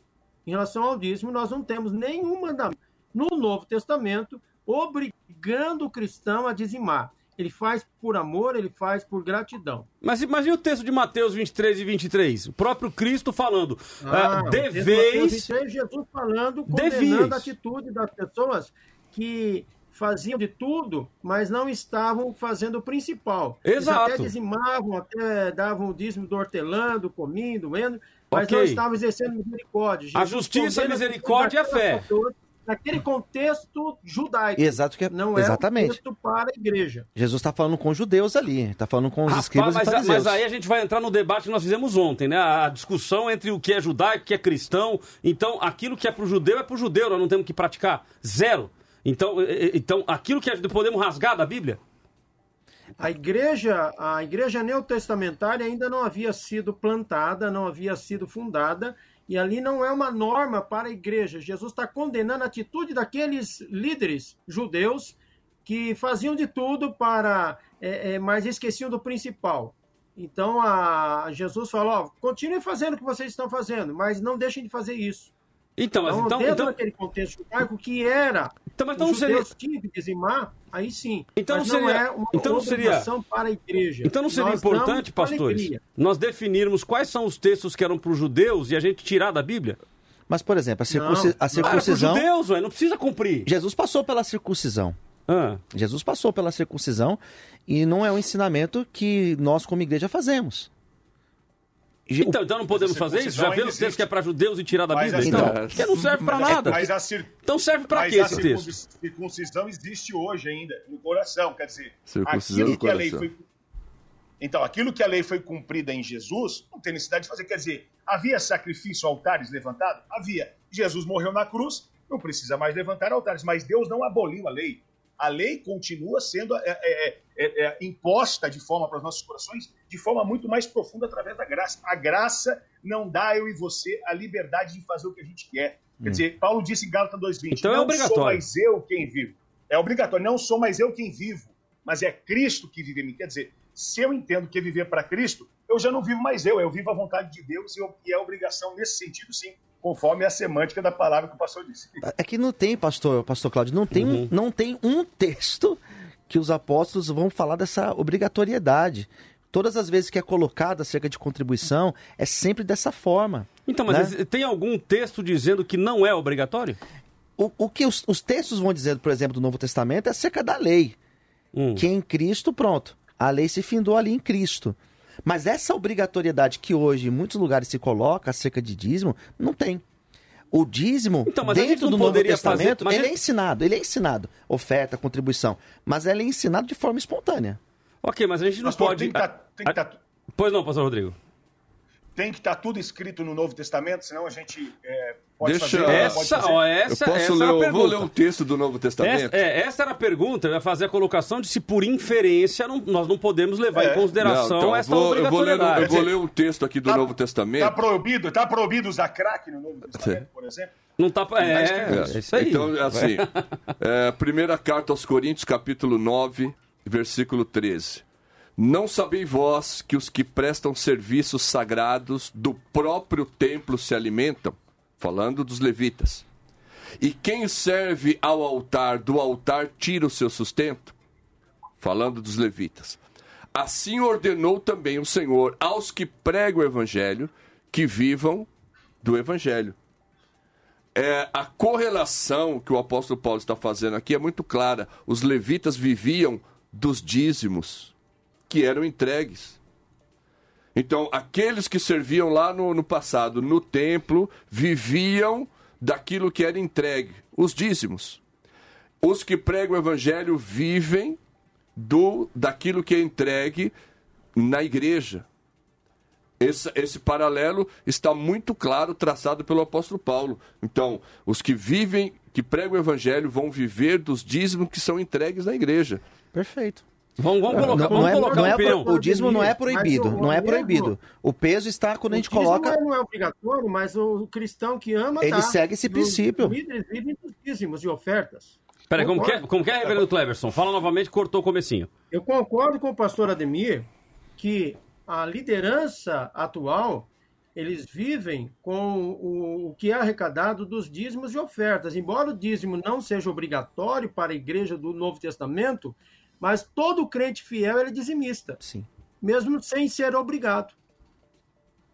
Em relação ao dízimo, nós não temos nenhum mandamento no Novo Testamento obrigando o cristão a dizimar. Ele faz por amor, ele faz por gratidão. Mas imagine o texto de Mateus 23 e 23. O próprio Cristo falando: ah, de Mateus deveis. 23, Jesus falando, condenando a atitude das pessoas que faziam de tudo, mas não estavam fazendo o principal. Eles Exato. até dizimavam, até davam o dízimo do hortelã, do cominho, doendo, mas Ok. não estavam exercendo misericórdia. A Jesus justiça, a misericórdia e a fé. pessoas naquele contexto judaico. Exato, que é- Não é exatamente. um texto para a igreja. Jesus está falando com judeus ali, está falando com os Rapaz, escribas mas, e fariseus. mas aí a gente vai entrar no debate que nós fizemos ontem, né? A discussão entre o que é judaico, o que é cristão. Então, aquilo que é pro judeu é pro judeu, nós não temos que praticar. Zero. Então, então aquilo que é podemos rasgar da Bíblia? A igreja, a igreja neotestamentária ainda não havia sido plantada, não havia sido fundada, e ali não é uma norma para a igreja. Jesus está condenando a atitude daqueles líderes judeus que faziam de tudo para, é, é, mas esqueciam do principal. Então, a, Jesus falou: ó, continuem fazendo o que vocês estão fazendo, mas não deixem de fazer isso. Então, mas então- dentro então- daquele contexto judaico que era, Então, mas não os judeus seria- tinham que dizimar, aí sim. Então mas não seria, é uma então não seria, para a igreja. então não seria Nós importante, pastores, alegria. nós definirmos quais são os textos que eram para os judeus e a gente tirar da Bíblia? Mas, por exemplo, a, circunci- Não. a circuncisão. Pros judeus, ué, não precisa cumprir. Jesus passou pela circuncisão. Ah. Jesus passou pela circuncisão e não é um ensinamento que nós, como igreja, fazemos. E- Então, então não podemos fazer isso? Já vê textos existe. que é para judeus e tirar da Mas Bíblia? a- Então, Então, porque não serve para a- nada. mas a cir- Então serve para quê a esse texto? circuncis- circuncisão existe hoje ainda, no coração. Quer dizer, Circuncisão aquilo no que a lei coração. foi. Então, aquilo que a lei foi cumprida em Jesus, não tem necessidade de fazer. Quer dizer, havia sacrifício, altares levantados? Havia. Jesus morreu na cruz, não precisa mais levantar altares. Mas Deus não aboliu a lei. A lei continua sendo é, é, é, é, imposta de forma para os nossos corações, de forma muito mais profunda através da graça. A graça não dá eu e você a liberdade de fazer o que a gente quer. Quer Hum. dizer, Paulo disse em Gálatas 2,20: Então é Não obrigatório. sou mais eu quem vivo. É obrigatório. Não sou mais eu quem vivo, mas é Cristo que vive em mim. Quer dizer, se eu entendo que é viver para Cristo, eu já não vivo mais eu, eu vivo a vontade de Deus e eu- e é obrigação nesse sentido, sim, conforme a semântica da palavra que o pastor disse. É que não tem, pastor, pastor Cláudio, não tem, Uhum. não tem um texto que os apóstolos vão falar dessa obrigatoriedade. Todas as vezes que é colocado acerca de contribuição, é sempre dessa forma. Então, mas né? tem algum texto dizendo que não é obrigatório? O, o que os, os textos vão dizer, por exemplo, do Novo Testamento é acerca da lei. Hum. Que em Cristo, pronto. A lei se findou ali em Cristo. Mas essa obrigatoriedade que hoje em muitos lugares se coloca acerca de dízimo, não tem. O dízimo, Então, dentro do Novo fazer- Testamento, mas ele é gente- ensinado, ele é ensinado. Oferta, contribuição. Mas ele é ensinado de forma espontânea. Ok, mas a gente não Pastor, pode. tem que tá- tem que tá- Pois não, pastor Rodrigo. Tem que estar tudo escrito no Novo Testamento, senão a gente é, pode Deixa fazer... Essa, pode fazer- ó, essa, eu posso essa ler, eu vou ler um texto do Novo Testamento. Essa, é, essa era a pergunta, eu ia fazer a colocação de se por inferência não- nós não podemos levar É. em consideração Não, então, essa vou, eu vou ler, um- obrigatoriedade. eu vou ler um texto aqui do Novo Testamento. Tá proibido, tá proibido usar crack no Novo Testamento, por exemplo? Não tá. É, escrito é isso aí. Então, assim, é, primeira carta aos Coríntios, capítulo 9, versículo 13. Não sabeis vós que os que prestam serviços sagrados do próprio templo se alimentam? Falando dos levitas. E quem serve ao altar, do altar tira o seu sustento? Falando dos levitas. Assim ordenou também o Senhor aos que pregam o evangelho que vivam do evangelho. É, a correlação que o apóstolo Paulo está fazendo aqui é muito clara. Os levitas viviam dos dízimos que eram entregues. Então, aqueles que serviam lá no, no passado, no templo, viviam daquilo que era entregue, os dízimos. Os que pregam o evangelho vivem do daquilo que é entregue na igreja. Esse, esse paralelo está muito claro, traçado pelo apóstolo Paulo. Então, os que vivem, que pregam o evangelho, vão viver dos dízimos que são entregues na igreja. Perfeito. Vamos, vamos colocar, Não- vamos não é- colocar não um é o dízimo não é proibido, o- não é o proibido. O peso está quando a gente O dízimo coloca. Não é obrigatório, mas o cristão que ama Ele dá. segue esse Os princípio. líderes vivem dos dízimos e ofertas. Peraí, como que, é, como que é, reverendo Cleverson? Fala novamente, cortou o comecinho. Eu concordo com o pastor Ademir que a liderança atual eles vivem com o, o que é arrecadado dos dízimos e ofertas. Embora o dízimo não seja obrigatório para a igreja do Novo Testamento, mas todo crente fiel ele é dizimista. Sim. Mesmo sem ser obrigado.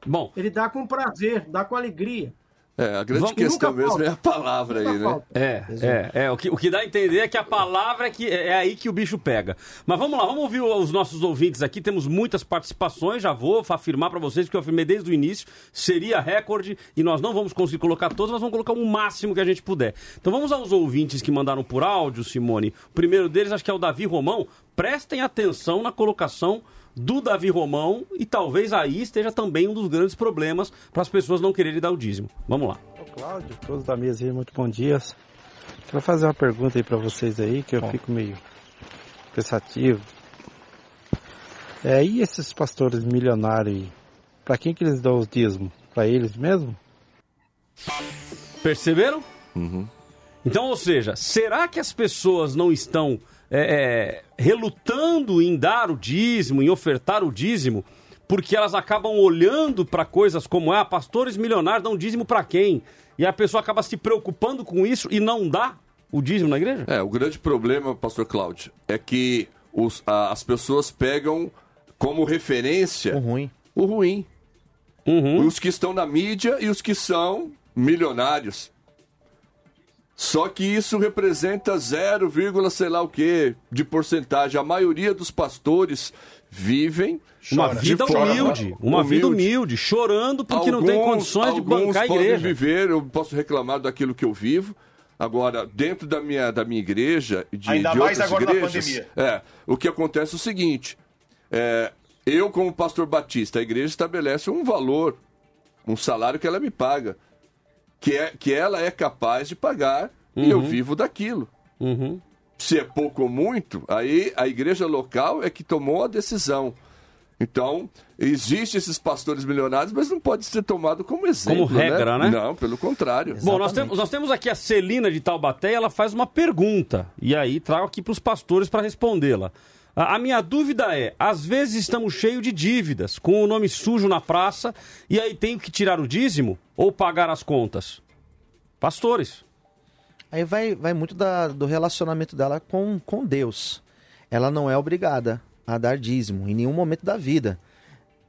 Bom. Ele dá com prazer, dá com alegria. É, a grande Vamos- questão Nunca mesmo falta. é a palavra aí, né? É, é, é. O que, o que dá a entender é que a palavra é, que, é aí que o bicho pega. Mas vamos lá, vamos ouvir os nossos ouvintes aqui. Temos muitas participações, já vou afirmar para vocês que eu afirmei desde o início. Seria recorde e nós não vamos conseguir colocar todos, nós vamos colocar o máximo que a gente puder. Então vamos aos ouvintes que mandaram por áudio, Simone. O primeiro deles acho que é o Davi Romão. Prestem atenção na colocação do Davi Romão e talvez aí esteja também um dos grandes problemas para as pessoas não quererem dar o dízimo. Vamos lá. Cláudio, todos da mesa aí, muito bom dia. Quero fazer uma pergunta aí pra vocês aí, que eu fico meio pensativo. É, e esses pastores milionários aí? Pra quem que eles dão os dízimos? Pra eles mesmo? Perceberam? Então, ou seja, será que as pessoas não estão é, é, relutando em dar o dízimo, em ofertar o dízimo, porque elas acabam olhando para coisas como ah, pastores milionários dão dízimo para quem? E a pessoa acaba se preocupando com isso e não dá o dízimo na igreja? É, o grande problema, pastor Cláudio, é que os- a- as pessoas pegam como referência o ruim. O ruim. Uhum. Os que estão na mídia e os que são milionários. Só que isso representa 0, sei lá o que de porcentagem. A maioria dos pastores vivem Uma de vida forma humilde, uma vida humilde, chorando porque não tem condições de alguns bancar a podem igreja. viver, eu posso reclamar daquilo que eu vivo. Agora, dentro da minha, da minha igreja de, Ainda de mais agora na igrejas, pandemia. é, o que acontece é o seguinte: é, eu, como pastor batista, a igreja estabelece um valor, um salário que ela me paga, que, é, que ela é capaz de pagar e eu Uhum. vivo daquilo. Se é pouco ou muito, aí a igreja local é que tomou a decisão. Então, existem esses pastores milionários, mas não pode ser tomado como exemplo. Como regra, né? Não, pelo contrário. Bom, nós temos, nós temos aqui a Celina de Taubaté ela faz uma pergunta. E aí trago aqui para os pastores para respondê-la. A, minha dúvida é: às vezes estamos cheios de dívidas, com o nome sujo na praça, e aí tenho que tirar o dízimo ou pagar as contas? Pastores. Aí vai, vai muito da- do relacionamento dela com, com Deus. Ela não é obrigada a dar dízimo em nenhum momento da vida.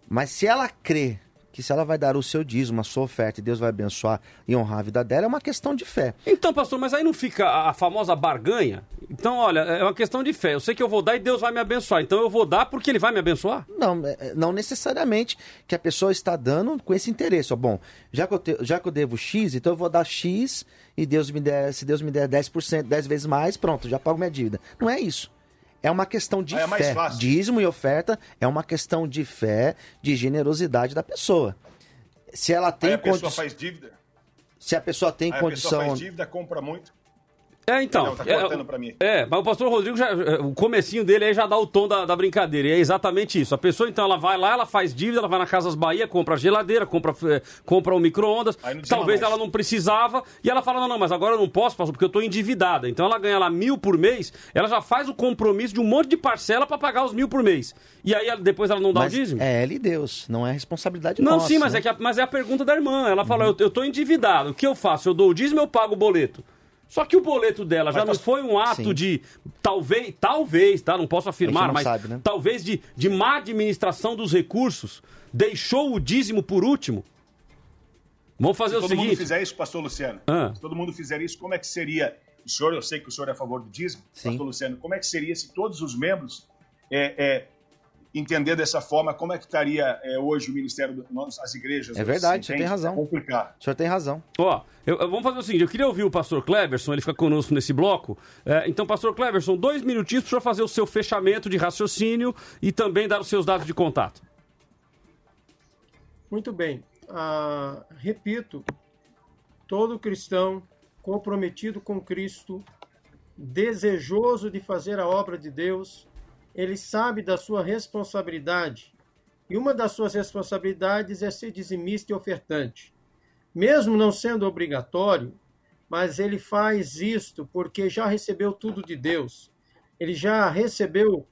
Mas se ela crê que se ela vai dar o seu dízimo, a sua oferta, e Deus vai abençoar e honrar a vida dela, é uma questão de fé. Então, pastor, mas aí não fica a, a famosa barganha? Então, olha, é uma questão de fé. Eu sei que eu vou dar e Deus vai me abençoar. Então eu vou dar porque ele vai me abençoar? Não, é, não necessariamente que a pessoa está dando com esse interesse. Bom, já que, eu te- já que eu devo X, então eu vou dar X e Deus me der, se Deus me der 10%, 10 vezes mais, pronto, já pago minha dívida. Não é isso. É uma questão de Aí é mais fé. fácil. Dízimo e oferta é uma questão de fé, de generosidade da pessoa. Se ela tem Aí a pessoa condi- faz dívida. se a pessoa tem Aí a condição pessoa faz dívida, compra muito. É, então. Não, tá é, pra mim. É, mas o pastor Rodrigo, já, é, o comecinho dele aí já dá o tom da, da brincadeira. E é exatamente isso. A pessoa, então, ela vai lá, ela faz dívida, ela vai na Casas Bahia, compra a geladeira, compra, é, compra o micro-ondas. Não Talvez ela não precisava. E ela fala, não, não, mas agora eu não posso, pastor, porque eu tô endividada. Então ela ganha lá mil por mês, ela já faz o compromisso de um monte de parcela pra pagar os mil por mês. E aí ela- depois ela não dá Mas o dízimo? é ela e Deus, não é responsabilidade Não, nossa. sim, mas né? é, que a, mas é a pergunta da irmã. Ela fala, eu, eu tô endividado, o que eu faço? Eu dou o dízimo ou eu pago o boleto? Só que o boleto dela já Mas não tá- foi um ato Sim. de, talvez, talvez, tá? Não posso afirmar, não mas sabe, né? talvez de, de má administração dos recursos, deixou o dízimo por último. Vamos fazer Se o todo mundo seguinte... fizer isso, pastor Luciano, Ah. se todo mundo fizer isso, como é que seria? O senhor, eu sei que o senhor é a favor do dízimo, pastor Luciano, como é que seria se todos os membros é, é, entender dessa forma, como é que estaria é, hoje o ministério, do, nós, as igrejas? É verdade, você tem razão. É complicado. O senhor tem razão. Ó, eu- eu- vamos fazer o seguinte, eu queria ouvir o pastor Cleverson, ele fica conosco nesse bloco. É, então, pastor Cleverson, dois minutinhos para o senhor fazer o seu fechamento de raciocínio e também dar os seus dados de contato. Muito bem. Ah, repito, todo cristão comprometido com Cristo, desejoso de fazer a obra de Deus, ele sabe da sua responsabilidade. E uma das suas responsabilidades é ser dizimista e ofertante. Mesmo não sendo obrigatório, mas ele faz isto porque já recebeu tudo de Deus. Ele já recebeu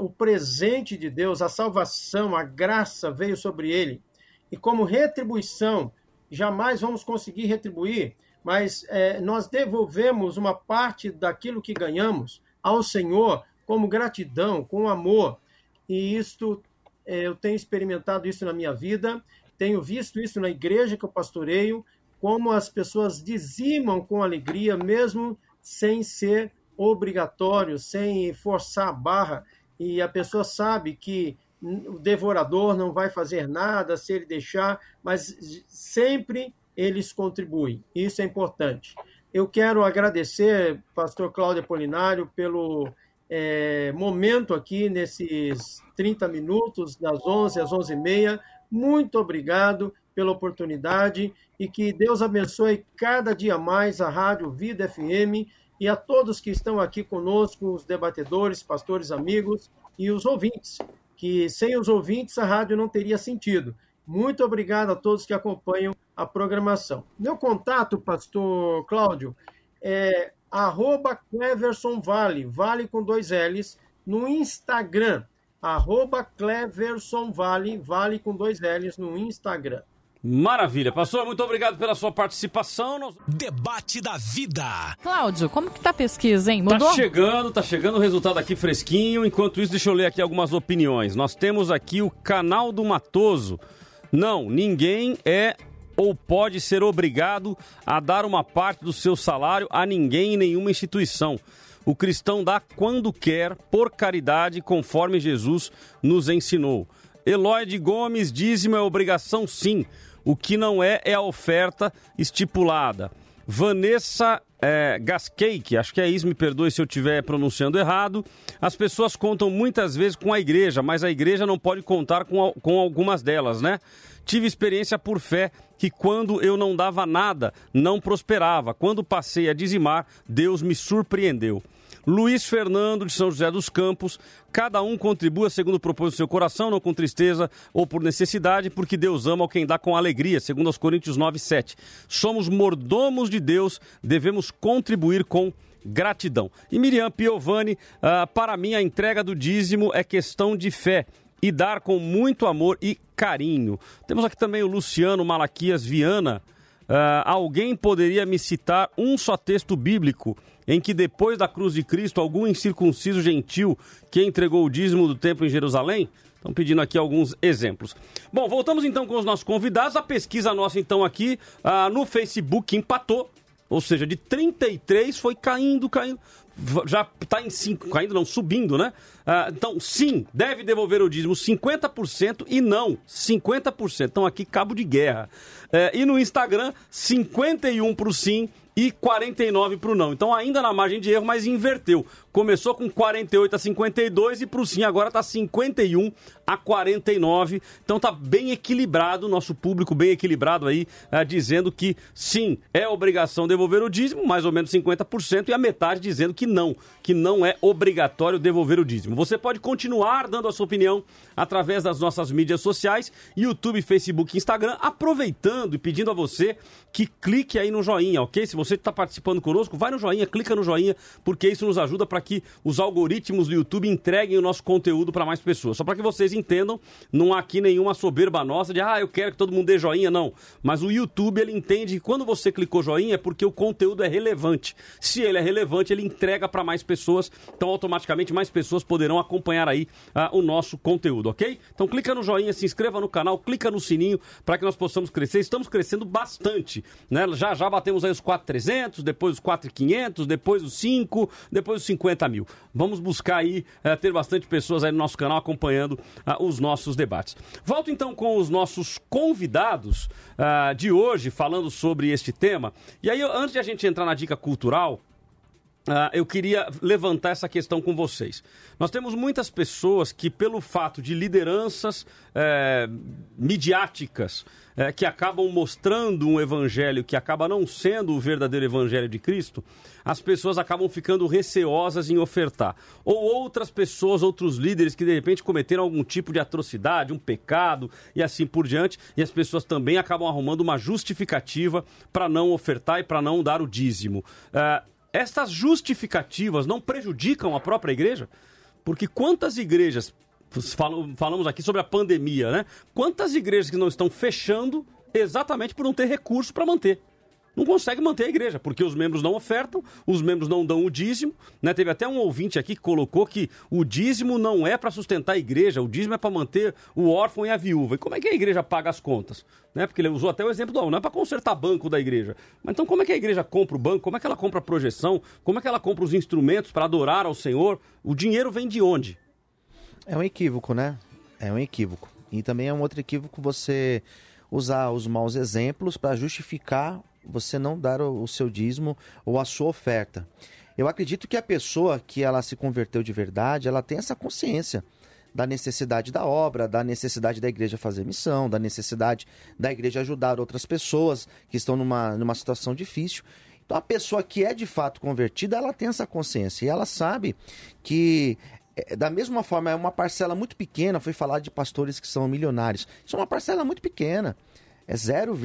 o presente de Deus, a salvação, a graça veio sobre ele. E como retribuição, jamais vamos conseguir retribuir, mas eh, nós devolvemos uma parte daquilo que ganhamos ao Senhor como gratidão, com amor. E isto, eh, eu tenho experimentado isso na minha vida, tenho visto isso na igreja que eu pastoreio, como as pessoas dizimam com alegria, mesmo sem ser obrigatório, sem forçar a barra, e a pessoa sabe que o devorador não vai fazer nada se ele deixar, mas sempre eles contribuem. Isso é importante. Eu quero agradecer, pastor Cláudio Apolinário, pelo é, momento aqui nesses 30 minutos, das 11 às 11h30. Muito obrigado pela oportunidade e que Deus abençoe cada dia mais a Rádio Vida FM e a todos que estão aqui conosco, os debatedores, pastores, amigos e os ouvintes, que sem os ouvintes a rádio não teria sentido. Muito obrigado a todos que acompanham a programação. Meu contato, pastor Cláudio, é arroba Cleverson Vale, vale com dois L's, no Instagram, arroba Cleverson Vale, vale com dois L's no Instagram. Maravilha. Pastor, muito obrigado pela sua participação. Debate da vida. Cláudio, como que tá a pesquisa, hein? Mudou? Tá chegando, tá chegando o resultado aqui fresquinho. Enquanto isso, deixa eu ler aqui algumas opiniões. Nós temos aqui o canal do Matoso. Não, ninguém é ou pode ser obrigado a dar uma parte do seu salário a ninguém em nenhuma instituição. O cristão dá quando quer, por caridade, conforme Jesus nos ensinou. Eloide Gomes, dízimo é obrigação sim. O que não é, é a oferta estipulada. Vanessa é, Gascake, acho que é isso, me perdoe se eu estiver pronunciando errado. As pessoas contam muitas vezes com a igreja, mas a igreja não pode contar com, com algumas delas, né? Tive experiência por fé que quando eu não dava nada, não prosperava. Quando passei a dizimar, Deus me surpreendeu. Luiz Fernando de São José dos Campos, cada um contribua segundo o propósito do seu coração, não com tristeza ou por necessidade, porque Deus ama quem dá com alegria, segundo os Coríntios 9, 7. Somos mordomos de Deus, devemos contribuir com gratidão. E Miriam Piovani, uh, para mim a entrega do dízimo é questão de fé e dar com muito amor e carinho. Temos aqui também o Luciano Malaquias Viana. Uh, alguém poderia me citar um só texto bíblico em que depois da cruz de Cristo, algum incircunciso gentil que entregou o dízimo do templo em Jerusalém? Estão pedindo aqui alguns exemplos. Bom, voltamos então com os nossos convidados. A pesquisa nossa, então, aqui ah, no Facebook empatou. Ou seja, de 33 foi caindo, caindo. Já está em 5, caindo não, subindo, né? Ah, então, sim, deve devolver o dízimo 50% e não 50%. Então, aqui, cabo de guerra. É, e no Instagram, 51 para o sim e 49 para o não. Então ainda na margem de erro, mas inverteu. Começou com 48 a 52 e para o sim agora está 51 a 49. Então tá bem equilibrado, nosso público bem equilibrado aí, é, dizendo que sim, é obrigação devolver o dízimo, mais ou menos 50%, e a metade dizendo que não, que não é obrigatório devolver o dízimo. Você pode continuar dando a sua opinião através das nossas mídias sociais, YouTube, Facebook, Instagram, aproveitando e pedindo a você que clique aí no joinha, ok? Se você está participando conosco, vai no joinha, clica no joinha, porque isso nos ajuda para que os algoritmos do YouTube entreguem o nosso conteúdo para mais pessoas. Só para que vocês entendam, não há aqui nenhuma soberba nossa de, ah, eu quero que todo mundo dê joinha, não. Mas o YouTube, ele entende que quando você clicou joinha é porque o conteúdo é relevante. Se ele é relevante, ele entrega para mais pessoas, então automaticamente mais pessoas poderão acompanhar aí uh, o nosso conteúdo, ok? Então clica no joinha, se inscreva no canal, clica no sininho para que nós possamos crescer. Estamos crescendo bastante, né? Já já batemos aí os 4.300, depois os 4.500, depois os 5, depois os 50 mil. Vamos buscar aí uh, ter bastante pessoas aí no nosso canal acompanhando uh, os nossos debates. Volto então com os nossos convidados de hoje falando sobre este tema. E aí, antes de a gente entrar na dica cultural, Uh, eu queria levantar essa questão com vocês. Nós temos muitas pessoas que, pelo fato de lideranças é, midiáticas é, que acabam mostrando um evangelho que acaba não sendo o verdadeiro evangelho de Cristo, as pessoas acabam ficando receosas em ofertar. Ou outras pessoas, outros líderes que de repente cometeram algum tipo de atrocidade, um pecado e assim por diante, e as pessoas também acabam arrumando uma justificativa para não ofertar e para não dar o dízimo. Uh, estas justificativas não prejudicam a própria igreja? Porque quantas igrejas, falamos aqui sobre a pandemia, né? Quantas igrejas que não estão fechando exatamente por não ter recurso para manter? Não consegue manter a igreja, porque os membros não ofertam, os membros não dão o dízimo. Né? Teve até um ouvinte aqui que colocou que o dízimo não é para sustentar a igreja, o dízimo é para manter o órfão e a viúva. E como é que a igreja paga as contas? Né? Porque ele usou até o exemplo do não é para consertar banco da igreja. Mas então como é que a igreja compra o banco? Como é que ela compra a projeção? Como é que ela compra os instrumentos para adorar ao Senhor? O dinheiro vem de onde? É um equívoco, né? É um equívoco. E também é um outro equívoco você usar os maus exemplos para justificar você não dar o, o seu dízimo ou a sua oferta. Eu acredito que a pessoa que ela se converteu de verdade, ela tem essa consciência da necessidade da obra, da necessidade da igreja fazer missão, da necessidade da igreja ajudar outras pessoas que estão numa, numa situação difícil. Então, a pessoa que é de fato convertida, ela tem essa consciência e ela sabe que é, da mesma forma, é uma parcela muito pequena. Foi falar de pastores que são milionários. Isso é uma parcela muito pequena. É 0,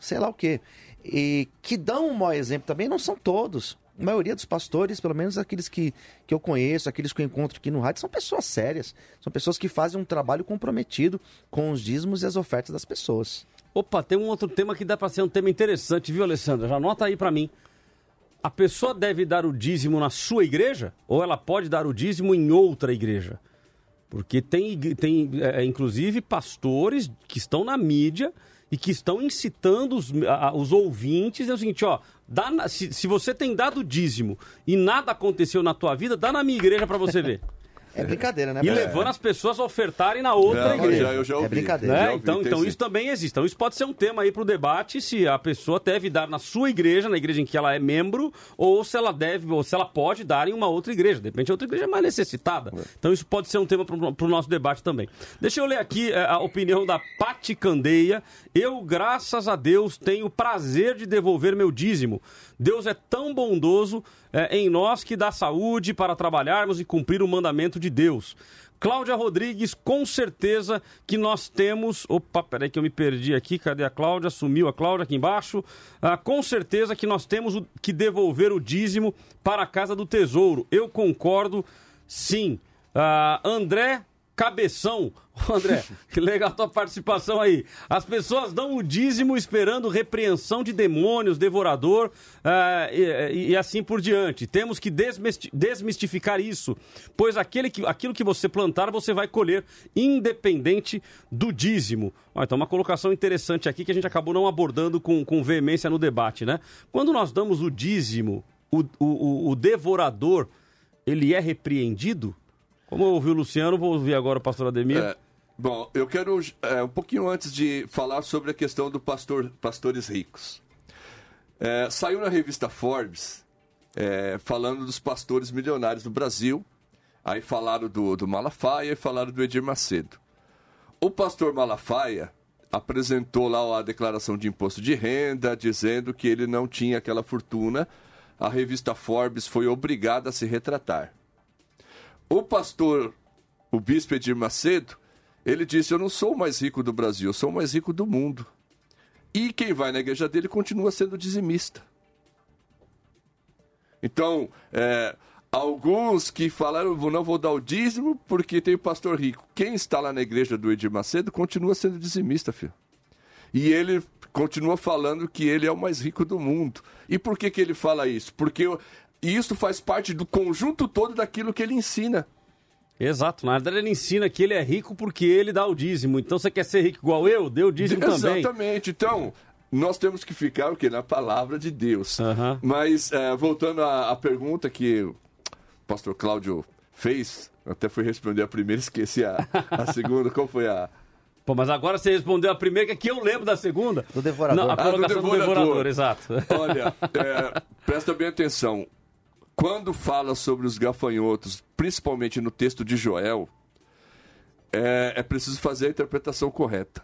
sei lá o quê e que dão um mau exemplo também não são todos. A maioria dos pastores, pelo menos aqueles que, que eu conheço, aqueles que eu encontro aqui no rádio, são pessoas sérias. São pessoas que fazem um trabalho comprometido com os dízimos e as ofertas das pessoas. Opa, tem um outro tema que dá para ser um tema interessante, viu, Alessandra? Já anota aí para mim. A pessoa deve dar o dízimo na sua igreja ou ela pode dar o dízimo em outra igreja? Porque tem, tem é, inclusive, pastores que estão na mídia e que estão incitando os, a, os ouvintes. É o seguinte, ó, dá, se, se você tem dado dízimo e nada aconteceu na tua vida, dá na minha igreja para você ver. *laughs* É brincadeira, né? E levando as pessoas a ofertarem na outra Não, igreja. já- eu já ouvi. É brincadeira. Né? Já ouvi, Então, então sim. isso também existe. Então isso pode ser um tema aí para o debate se a pessoa deve dar na sua igreja, na igreja em que ela é membro, ou se ela deve, ou se ela pode dar em uma outra igreja. De repente a outra igreja é mais necessitada. Então isso pode ser um tema para o nosso debate também. Deixa eu ler aqui eh, a opinião da Pati Candeia. Eu, graças a Deus, tenho o prazer de devolver meu dízimo. Deus é tão bondoso eh, em nós que dá saúde para trabalharmos e cumprir o mandamento de Deus. Cláudia Rodrigues, com certeza que nós temos. Opa, peraí que eu me perdi aqui. Cadê a Cláudia? Sumiu a Cláudia aqui embaixo. Ah, com certeza que nós temos o- que devolver o dízimo para a casa do tesouro. Eu concordo, sim. Ah, André Cabeção. André, *laughs* que legal a tua participação aí. As pessoas dão o dízimo esperando repreensão de demônios, devorador ah, e, e- e assim por diante. Temos que desmisti- desmistificar isso, pois aquele que, aquilo que você plantar, você vai colher, independente do dízimo. Ó, então, uma colocação interessante aqui que a gente acabou não abordando com, com veemência no debate, né? Quando nós damos o dízimo, o, o, o- o devorador, ele é repreendido? Como eu ouvi o Luciano, vou ouvir agora o pastor Ademir. É, bom, eu quero, é, um pouquinho antes de falar sobre a questão do pastor, pastores ricos. É, saiu na revista Forbes é, falando dos pastores milionários do Brasil. Aí falaram do, do Malafaia e falaram do Edir Macedo. O pastor Malafaia apresentou lá a declaração de imposto de renda, dizendo que ele não tinha aquela fortuna. A revista Forbes foi obrigada a se retratar. O pastor, o bispo Edir Macedo, ele disse: Eu não sou o mais rico do Brasil, eu sou o mais rico do mundo. E quem vai na igreja dele continua sendo dizimista. Então, é, alguns que falaram, "Eu não vou dar o dízimo porque tem o pastor rico. Quem está lá na igreja do Edir Macedo continua sendo dizimista, filho. E ele continua falando que ele é o mais rico do mundo. E por que, que ele fala isso? Porque o- isso faz parte do conjunto todo daquilo que ele ensina. Exato, na verdade ele ensina que ele é rico porque ele dá o dízimo. Então você quer ser rico igual eu? Dê o dízimo *laughs* também. Exatamente. Então, nós temos que ficar o quê? Na palavra de Deus. Mas, é, voltando à, à pergunta que o pastor Cláudio fez, até fui responder a primeira, *laughs* esqueci a, a segunda. Qual foi a. Pô, mas agora você respondeu a primeira, que aqui eu lembro da segunda. Do devorador. Não, a Ah, do colocação do devorador. devorador, exato. Olha, é, presta bem atenção. Quando fala sobre os gafanhotos, principalmente no texto de Joel, é, é preciso fazer a interpretação correta.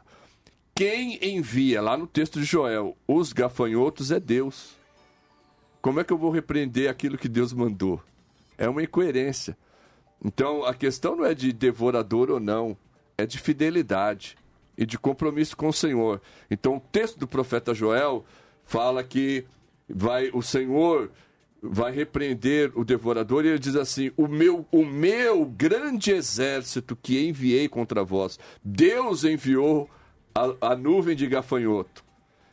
Quem envia lá no texto de Joel os gafanhotos é Deus. Como é que eu vou repreender aquilo que Deus mandou? É uma incoerência. Então a questão não é de devorador ou não, é de fidelidade e de compromisso com o Senhor. Então o texto do profeta Joel fala que vai o Senhor vai repreender o devorador e ele diz assim: "O meu o meu grande exército que enviei contra vós, Deus enviou a, a nuvem de gafanhoto.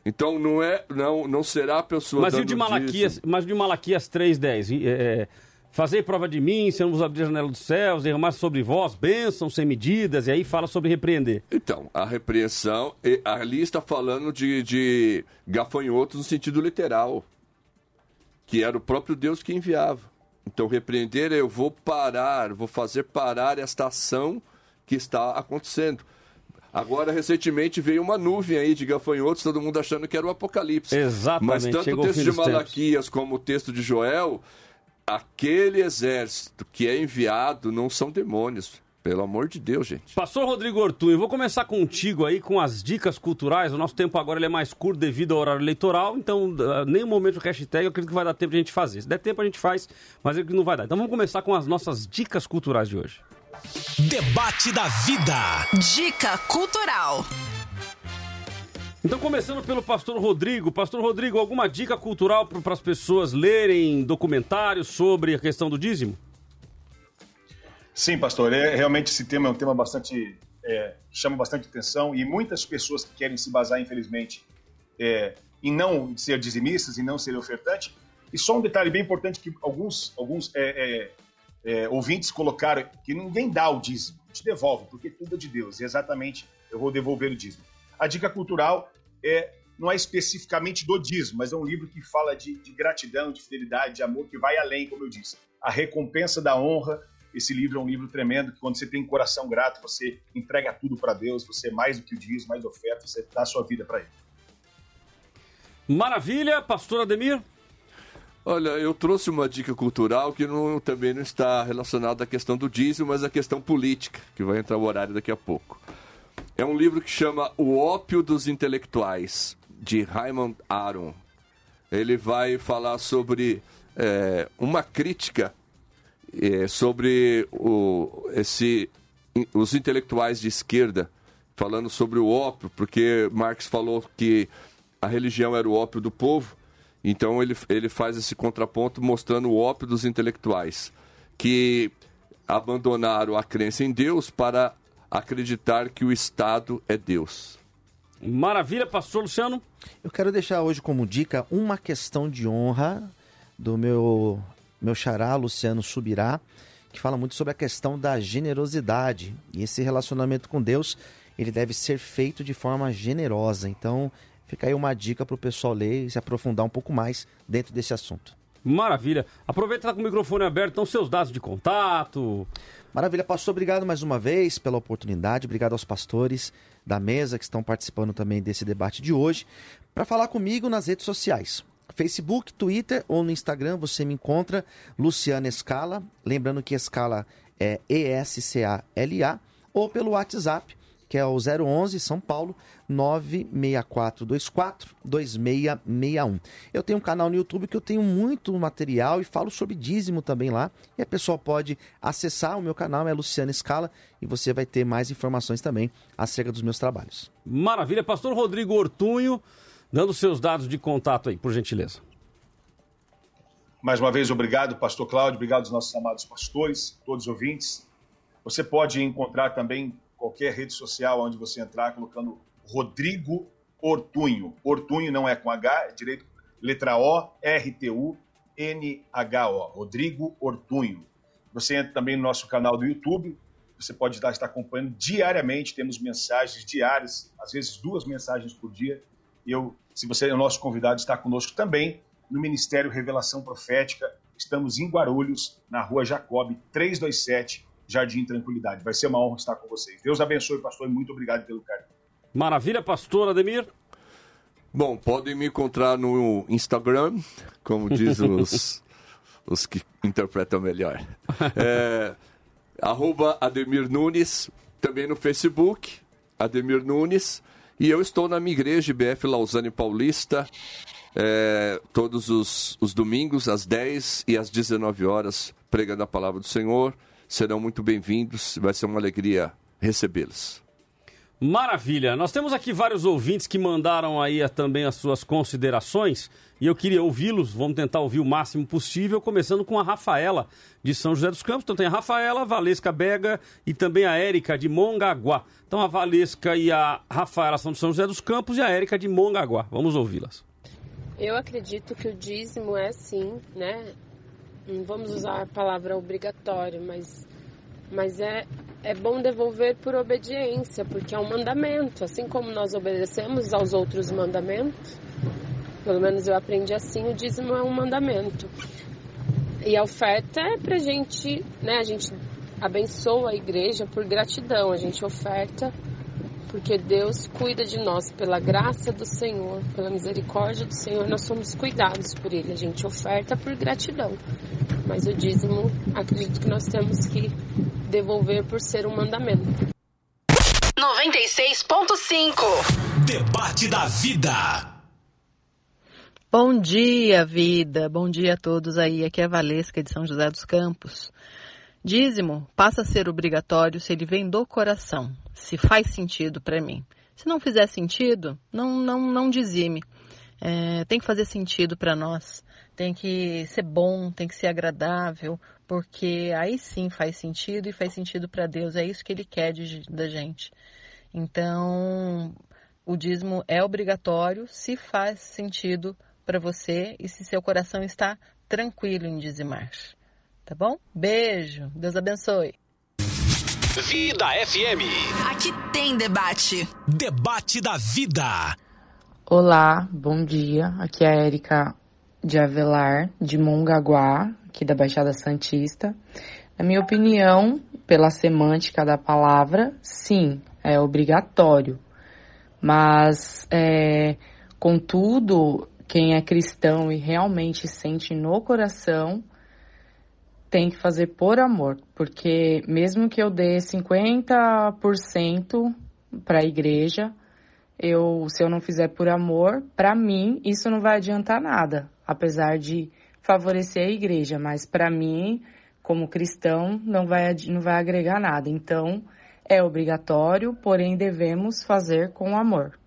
Então não é, não, não será a pessoa Mas e o de Malaquias, dízimo. mas o de Malaquias 3,10? E, é, Fazei prova de mim, se eu não vos abrir a janela dos céus, derramar sobre vós bênçãos sem medidas, e aí fala sobre repreender. Então, a repreensão, ali está falando de, de gafanhotos no sentido literal, que era o próprio Deus que enviava. Então, repreender é eu vou parar, vou fazer parar esta ação que está acontecendo. Agora, recentemente, veio uma nuvem aí de gafanhotos, todo mundo achando que era o Apocalipse. Exatamente, Mas tanto chegou o texto de tempos. Malaquias como o texto de Joel, aquele exército que é enviado não são demônios. Pelo amor de Deus, gente. Pastor Rodrigo Ortun, eu vou começar contigo aí com as dicas culturais. O nosso tempo agora ele é mais curto devido ao horário eleitoral, então uh, nem o momento do hashtag eu acredito que vai dar tempo de a gente fazer. Se der tempo a gente faz, mas ele não vai dar. Então vamos começar com as nossas dicas culturais de hoje. Debate da vida. Dica cultural. Então, começando pelo pastor Rodrigo. Pastor Rodrigo, alguma dica cultural para as pessoas lerem documentários sobre a questão do dízimo? Sim, pastor. É, realmente esse tema é um tema bastante é, chama bastante atenção e muitas pessoas que querem se basar, infelizmente, é, em não ser dizimistas, em não ser ofertante. E só um detalhe bem importante que alguns, alguns é, é, é, ouvintes colocaram que ninguém dá o dízimo, gente devolve, porque tudo é de Deus. E exatamente eu vou devolver o dízimo. A dica cultural é não é especificamente do dízimo, mas é um livro que fala de, de gratidão, de fidelidade, de amor, que vai além, como eu disse. A recompensa da honra. Esse livro é um livro tremendo, que quando você tem coração grato, você entrega tudo para Deus, você é mais do que o dízimo, mais oferta, você dá a sua vida para Ele. Maravilha, pastor Ademir. Olha, eu trouxe uma dica cultural que não- também não está relacionada à questão do dízimo, mas à questão política, que vai entrar o horário daqui a pouco. É um livro que chama O Ópio dos Intelectuais, de Raymond Aron. Ele vai falar sobre é, uma crítica é, sobre o, esse, os intelectuais de esquerda, falando sobre o ópio, porque Marx falou que a religião era o ópio do povo, então ele, ele faz esse contraponto mostrando o ópio dos intelectuais, que abandonaram a crença em Deus para acreditar que o Estado é Deus. Maravilha, pastor Luciano. Eu quero deixar hoje como dica uma questão de honra do meu, meu xará, Luciano Subirá, que fala muito sobre a questão da generosidade. E esse relacionamento com Deus, ele deve ser feito de forma generosa. Então, fica aí uma dica para o pessoal ler e se aprofundar um pouco mais dentro desse assunto. Maravilha. Aproveita que tá com o microfone aberto, então seus dados de contato. Maravilha, pastor. Obrigado mais uma vez pela oportunidade. Obrigado aos pastores da mesa que estão participando também desse debate de hoje. Para falar comigo nas redes sociais. Facebook, Twitter ou no Instagram você me encontra Luciana Escala. Lembrando que Escala é E-S-C-A-L-A. Ou pelo WhatsApp, que é o 011 São Paulo 96424 2661. Eu tenho um canal no YouTube que eu tenho muito material e falo sobre dízimo também lá. E a pessoa pode acessar o meu canal, é Luciana Escala, e você vai ter mais informações também acerca dos meus trabalhos. Maravilha. Pastor Rodrigo Ortunho, dando seus dados de contato aí, por gentileza. Mais uma vez, obrigado, pastor Cláudio, obrigado aos nossos amados pastores, todos os ouvintes. Você pode encontrar também qualquer rede social onde você entrar colocando Rodrigo Ortunho. Ortunho não é com H, é direito, letra O, R-T-U, N-H-O. Rodrigo Ortunho. Você entra também no nosso canal do YouTube. Você pode estar acompanhando diariamente. Temos mensagens diárias, às vezes duas mensagens por dia. Eu, se você é o nosso convidado, está conosco também no Ministério Revelação Profética. Estamos em Guarulhos, na rua Jacob 327, Jardim Tranquilidade. Vai ser uma honra estar com vocês. Deus abençoe, pastor, e muito obrigado pelo carinho. Maravilha, pastor Ademir. Bom, podem me encontrar no Instagram, como diz *laughs* os, os que interpretam melhor. É, arroba Ademir Nunes, também no Facebook, Ademir Nunes. E eu estou na minha igreja, IBF Lausanne Paulista, é, todos os, os domingos, às 10 e às 19 horas, pregando a palavra do Senhor. Serão muito bem-vindos, vai ser uma alegria recebê-los. Maravilha. Nós temos aqui vários ouvintes que mandaram aí também as suas considerações e eu queria ouvi-los. Vamos tentar ouvir o máximo possível, começando com a Rafaela de São José dos Campos. Então tem a Rafaela, a Valesca Bega e também a Érica de Mongaguá. Então a Valesca e a Rafaela são de São José dos Campos e a Érica de Mongaguá. Vamos ouvi-las. Eu acredito que o dízimo é sim, né? Não vamos usar a palavra obrigatório, mas, mas é, é bom devolver por obediência, porque é um mandamento. Assim como nós obedecemos aos outros mandamentos, pelo menos eu aprendi assim, o dízimo é um mandamento. E a oferta é pra gente, né? A gente abençoa a igreja por gratidão, a gente oferta porque Deus cuida de nós pela graça do Senhor, pela misericórdia do Senhor, nós somos cuidados por Ele. A gente oferta por gratidão, mas o dízimo, acredito que nós temos que devolver por ser um mandamento. 96.5 Debate da Vida. Bom dia, vida. Bom dia a todos aí. Aqui é a Valesca de São José dos Campos. Dízimo passa a ser obrigatório se ele vem do coração, se faz sentido para mim. Se não fizer sentido, não, não, não dizime. É, tem que fazer sentido para nós, tem que ser bom, tem que ser agradável, porque aí sim faz sentido e faz sentido para Deus. É isso que Ele quer de, da gente. Então, o dízimo é obrigatório se faz sentido para você e se seu coração está tranquilo em dizimar. Tá bom? Beijo, Deus abençoe. Vida FM. Aqui tem debate. Debate da Vida. Olá, bom dia. Aqui é a Érica de Avelar, de Mongaguá, aqui da Baixada Santista. Na minha opinião, pela semântica da palavra, sim, é obrigatório. Mas, é, contudo, quem é cristão e realmente sente no coração tem que fazer por amor, porque mesmo que eu dê 50% para a igreja, eu, se eu não fizer por amor, para mim isso não vai adiantar nada, apesar de favorecer a igreja, mas para mim, como cristão, não vai, não vai agregar nada. Então, é obrigatório, porém devemos fazer com amor.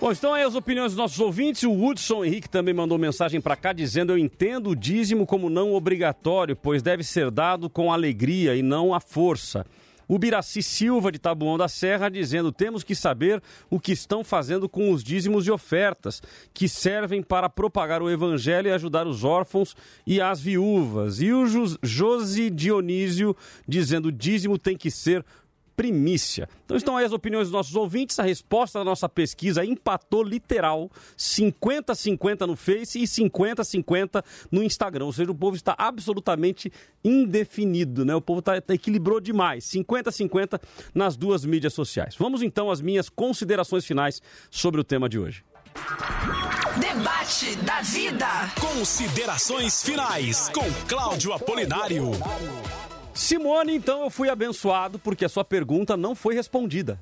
Bom, então aí as opiniões dos nossos ouvintes. O Hudson Henrique também mandou mensagem para cá dizendo: Eu entendo o dízimo como não obrigatório, pois deve ser dado com alegria e não à força. O Biraci Silva, de Tabuão da Serra, dizendo: temos que saber o que estão fazendo com os dízimos e ofertas, que servem para propagar o evangelho e ajudar os órfãos e as viúvas. E o Josi Dionísio dizendo: dízimo tem que ser primícia. Então estão aí as opiniões dos nossos ouvintes. A resposta da nossa pesquisa empatou literal 50-50 no Face e 50-50 no Instagram. Ou seja, o povo está absolutamente indefinido, né? O povo tá, tá equilibrou demais. 50-50 nas duas mídias sociais. Vamos então às minhas considerações finais sobre o tema de hoje. Debate da vida. Considerações finais com Cláudio Apolinário. Simone, então eu fui abençoado porque a sua pergunta não foi respondida.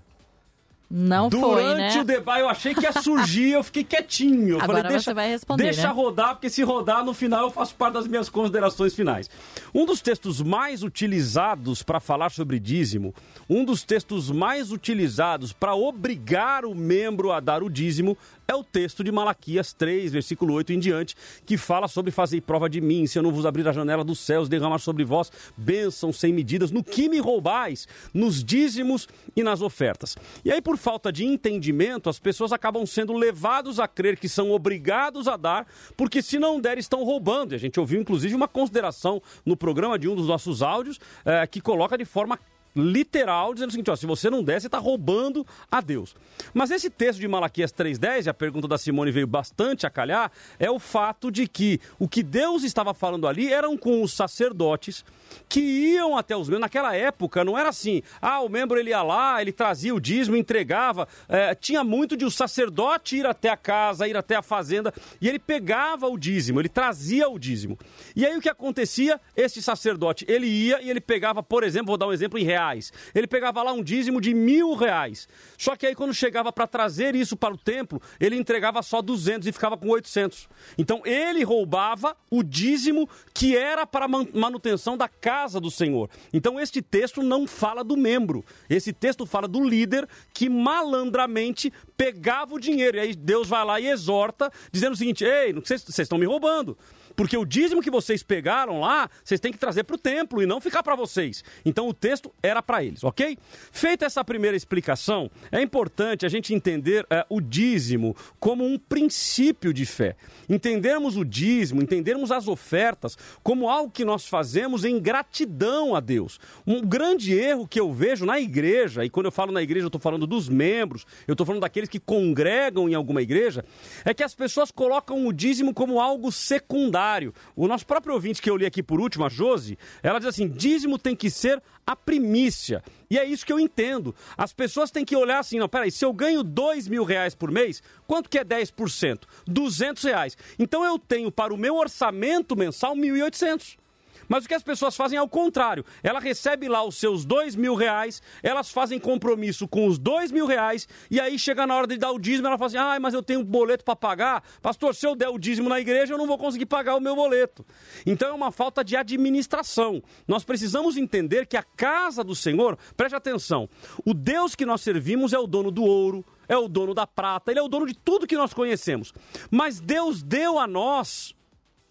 Não Durante foi, né? Durante o debate eu achei que ia surgir, eu fiquei quietinho. Eu Agora falei, deixa, você vai responder, Deixa né? rodar, porque se rodar no final eu faço parte das minhas considerações finais. Um dos textos mais utilizados para falar sobre dízimo, um dos textos mais utilizados para obrigar o membro a dar o dízimo é o texto de Malaquias 3, versículo 8 em diante, que fala sobre fazer prova de mim, se eu não vos abrir a janela dos céus, derramar sobre vós bênçãos sem medidas, no que me roubais, nos dízimos e nas ofertas. E aí, por falta de entendimento, as pessoas acabam sendo levados a crer que são obrigados a dar, porque se não der, estão roubando. E a gente ouviu, inclusive, uma consideração no programa de um dos nossos áudios, eh, que coloca de forma literal, dizendo o seguinte: ó, se você não der, você está roubando a Deus. Mas esse texto de Malaquias 3,10, e a pergunta da Simone veio bastante a calhar, é o fato de que o que Deus estava falando ali eram com os sacerdotes que iam até os membros. Naquela época não era assim, ah, o membro ele ia lá, ele trazia o dízimo, entregava. É, tinha muito de o sacerdote ir até a casa, ir até a fazenda, e ele pegava o dízimo, ele trazia o dízimo. E aí o que acontecia? Este sacerdote, ele ia e ele pegava, por exemplo, vou dar um exemplo em reais reais. Ele pegava lá um dízimo de mil reais. Só que aí quando chegava para trazer isso para o templo, ele entregava só 200 e ficava com 800. Então ele roubava o dízimo que era para manutenção da casa do Senhor. Então este texto não fala do membro. Esse texto fala do líder que malandramente pegava o dinheiro. E aí Deus vai lá e exorta, dizendo o seguinte: ei, vocês estão me roubando. Porque o dízimo que vocês pegaram lá, vocês têm que trazer para o templo e não ficar para vocês. Então o texto era para eles, ok? Feita essa primeira explicação, é importante a gente entender é, o dízimo como um princípio de fé. Entendermos o dízimo, entendermos as ofertas como algo que nós fazemos em gratidão a Deus. Um grande erro que eu vejo na igreja, e quando eu falo na igreja eu estou falando dos membros, eu estou falando daqueles que congregam em alguma igreja, é que as pessoas colocam o dízimo como algo secundário o nosso próprio ouvinte que eu li aqui por último, a Josi, ela diz assim: dízimo tem que ser a primícia. E é isso que eu entendo. As pessoas têm que olhar assim: não, peraí, se eu ganho dois mil reais por mês, quanto que é 10%? 200 reais. Então eu tenho para o meu orçamento mensal 1.800. Mas o que as pessoas fazem é o contrário. Ela recebe lá os seus dois mil reais, elas fazem compromisso com os dois mil reais, e aí chega na hora de dar o dízimo, ela fala assim: ah, mas eu tenho um boleto para pagar. Pastor, se eu der o dízimo na igreja, eu não vou conseguir pagar o meu boleto. Então é uma falta de administração. Nós precisamos entender que a casa do Senhor, preste atenção, o Deus que nós servimos é o dono do ouro, é o dono da prata, ele é o dono de tudo que nós conhecemos. Mas Deus deu a nós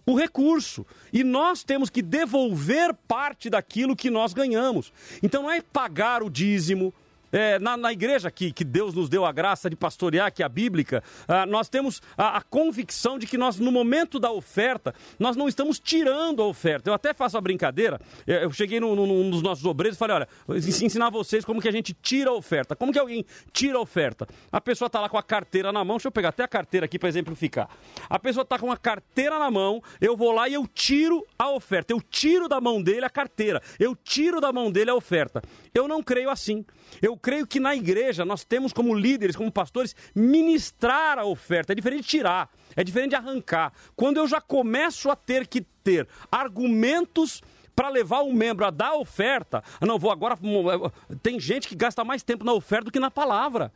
o recurso. E nós temos que devolver parte daquilo que nós ganhamos. Então não é pagar o dízimo, é, na, na, igreja que, que Deus nos deu a graça de pastorear, que é a bíblica, ah, nós temos a, a, convicção de que nós, no momento da oferta, nós não estamos tirando a oferta. Eu até faço a brincadeira, eu cheguei num, num dos nossos obreiros e falei, olha, ensinar vocês como que a gente tira a oferta. Como que alguém tira a oferta? A pessoa está lá com a carteira na mão, deixa eu pegar até a carteira aqui para exemplificar. A pessoa está com a carteira na mão, eu vou lá e eu tiro a oferta. Eu tiro da mão dele a carteira, eu tiro da mão dele a oferta. Eu não creio assim. Eu creio que na igreja nós temos como líderes, como pastores, ministrar a oferta. É diferente de tirar, é diferente de arrancar. Quando eu já começo a ter que ter argumentos para levar o membro a dar oferta, não vou agora. Tem gente que gasta mais tempo na oferta do que na palavra.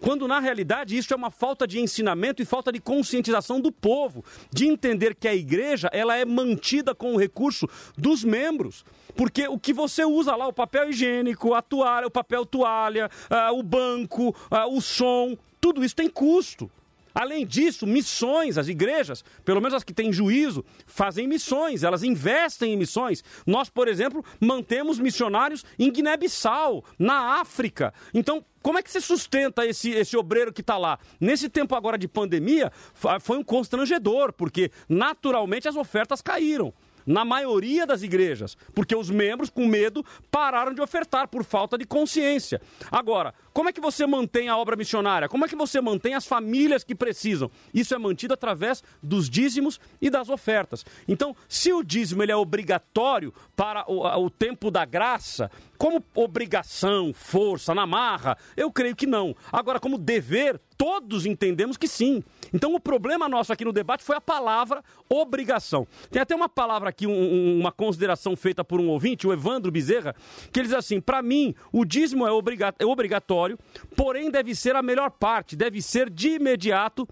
Quando na realidade isso é uma falta de ensinamento e falta de conscientização do povo, de entender que a igreja ela é mantida com o recurso dos membros. Porque o que você usa lá, o papel higiênico, a toalha, o papel toalha, uh, o banco, uh, o som, tudo isso tem custo. Além disso, missões, as igrejas, pelo menos as que têm juízo, fazem missões, elas investem em missões. Nós, por exemplo, mantemos missionários em Guiné-Bissau, na África. Então, como é que se sustenta esse, esse obreiro que está lá? Nesse tempo agora de pandemia, foi um constrangedor, porque naturalmente as ofertas caíram na maioria das igrejas, porque os membros, com medo, pararam de ofertar por falta de consciência. Agora, como é que você mantém a obra missionária? Como é que você mantém as famílias que precisam? Isso é mantido através dos dízimos e das ofertas. Então, se o dízimo ele é obrigatório para o, o tempo da graça, como obrigação, força, na marra, eu creio que não. Agora, como dever, todos entendemos que sim. Então, o problema nosso aqui no debate foi a palavra obrigação. Tem até uma palavra aqui, um, uma consideração feita por um ouvinte, o Evandro Bezerra, que ele diz assim: para mim, o dízimo é, obriga é obrigatório, porém deve ser a melhor parte, deve ser de imediato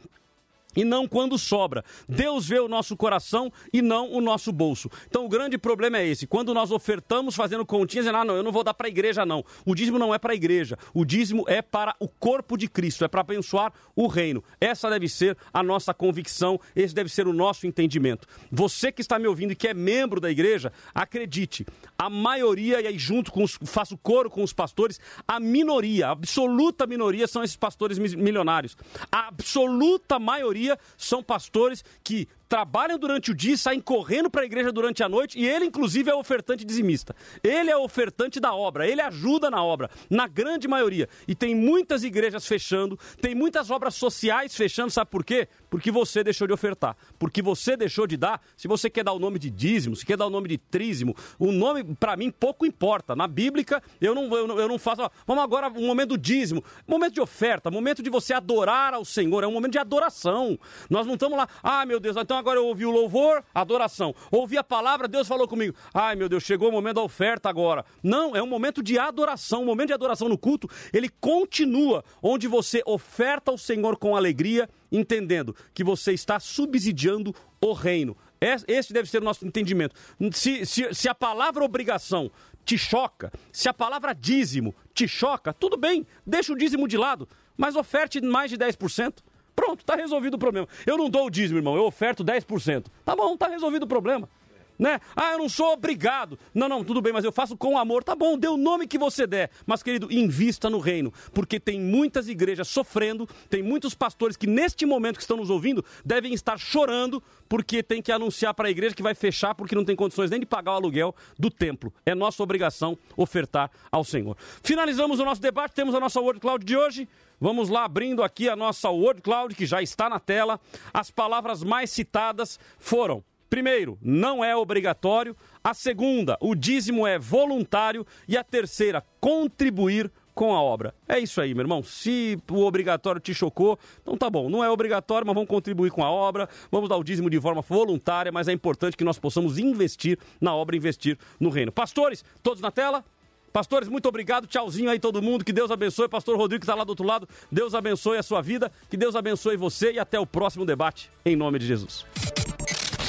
e não quando sobra. Deus vê o nosso coração e não o nosso bolso. Então o grande problema é esse. Quando nós ofertamos fazendo continhas, dizendo, ah, não, eu não vou dar para a igreja, não. O dízimo não é para a igreja. O dízimo é para o corpo de Cristo, é para abençoar o reino. Essa deve ser a nossa convicção, esse deve ser o nosso entendimento. Você que está me ouvindo e que é membro da igreja, acredite, a maioria, e aí junto com os, faço coro com os pastores, a minoria, a absoluta minoria são esses pastores milionários. A absoluta maioria maioria são pastores que trabalham durante o dia, saem correndo para a igreja durante a noite e ele, inclusive, é ofertante dizimista. Ele é ofertante da obra, ele ajuda na obra, na grande maioria. E tem muitas igrejas fechando, tem muitas obras sociais fechando, sabe por quê? Porque você deixou de ofertar, porque você deixou de dar. Se você quer dar o nome de dízimo, se quer dar o nome de trízimo, o nome, para mim, pouco importa. Na Bíblica, eu não, eu não, eu não faço. Ó, vamos agora, um momento do dízimo, momento de oferta, momento de você adorar ao Senhor, é um momento de adoração. Nós não estamos lá, ah, meu Deus, então agora eu ouvi o louvor, adoração. Ouvi a palavra, Deus falou comigo. Ai, meu Deus, chegou o momento da oferta agora. Não, é um momento de adoração. O momento de adoração no culto, ele continua, onde você oferta ao Senhor com alegria, entendendo que você está subsidiando o reino. Es- Esse deve ser o nosso entendimento. Se, se, se a palavra obrigação te choca, se a palavra dízimo te choca, tudo bem, deixa o dízimo de lado, mas oferte mais de 10%. Pronto, tá resolvido o problema. Eu não dou o dízimo, irmão, eu oferto 10%. Tá bom, tá resolvido o problema. Né? Ah, eu não sou obrigado. Não, não, tudo bem, mas eu faço com amor. Tá bom, dê o nome que você der. Mas, querido, invista no reino. Porque tem muitas igrejas sofrendo, tem muitos pastores que, neste momento que estão nos ouvindo, devem estar chorando porque tem que anunciar para a igreja que vai fechar porque não tem condições nem de pagar o aluguel do templo. É nossa obrigação ofertar ao Senhor. Finalizamos o nosso debate, temos a nossa Word Cloud de hoje. Vamos lá, abrindo aqui a nossa Word Cloud, que já está na tela. As palavras mais citadas foram Primeiro, não é obrigatório. A segunda, o dízimo é voluntário. E a terceira, contribuir com a obra. É isso aí, meu irmão. Se o obrigatório te chocou, então tá bom. Não é obrigatório, mas vamos contribuir com a obra. Vamos dar o dízimo de forma voluntária, mas é importante que nós possamos investir na obra, investir no reino. Pastores, todos na tela? Pastores, muito obrigado. Tchauzinho aí todo mundo. Que Deus abençoe. Pastor Rodrigo que está lá do outro lado. Deus abençoe a sua vida. Que Deus abençoe você e até o próximo debate. Em nome de Jesus.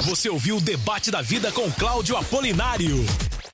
Você ouviu o Debate da Vida com Cláudio Apolinário.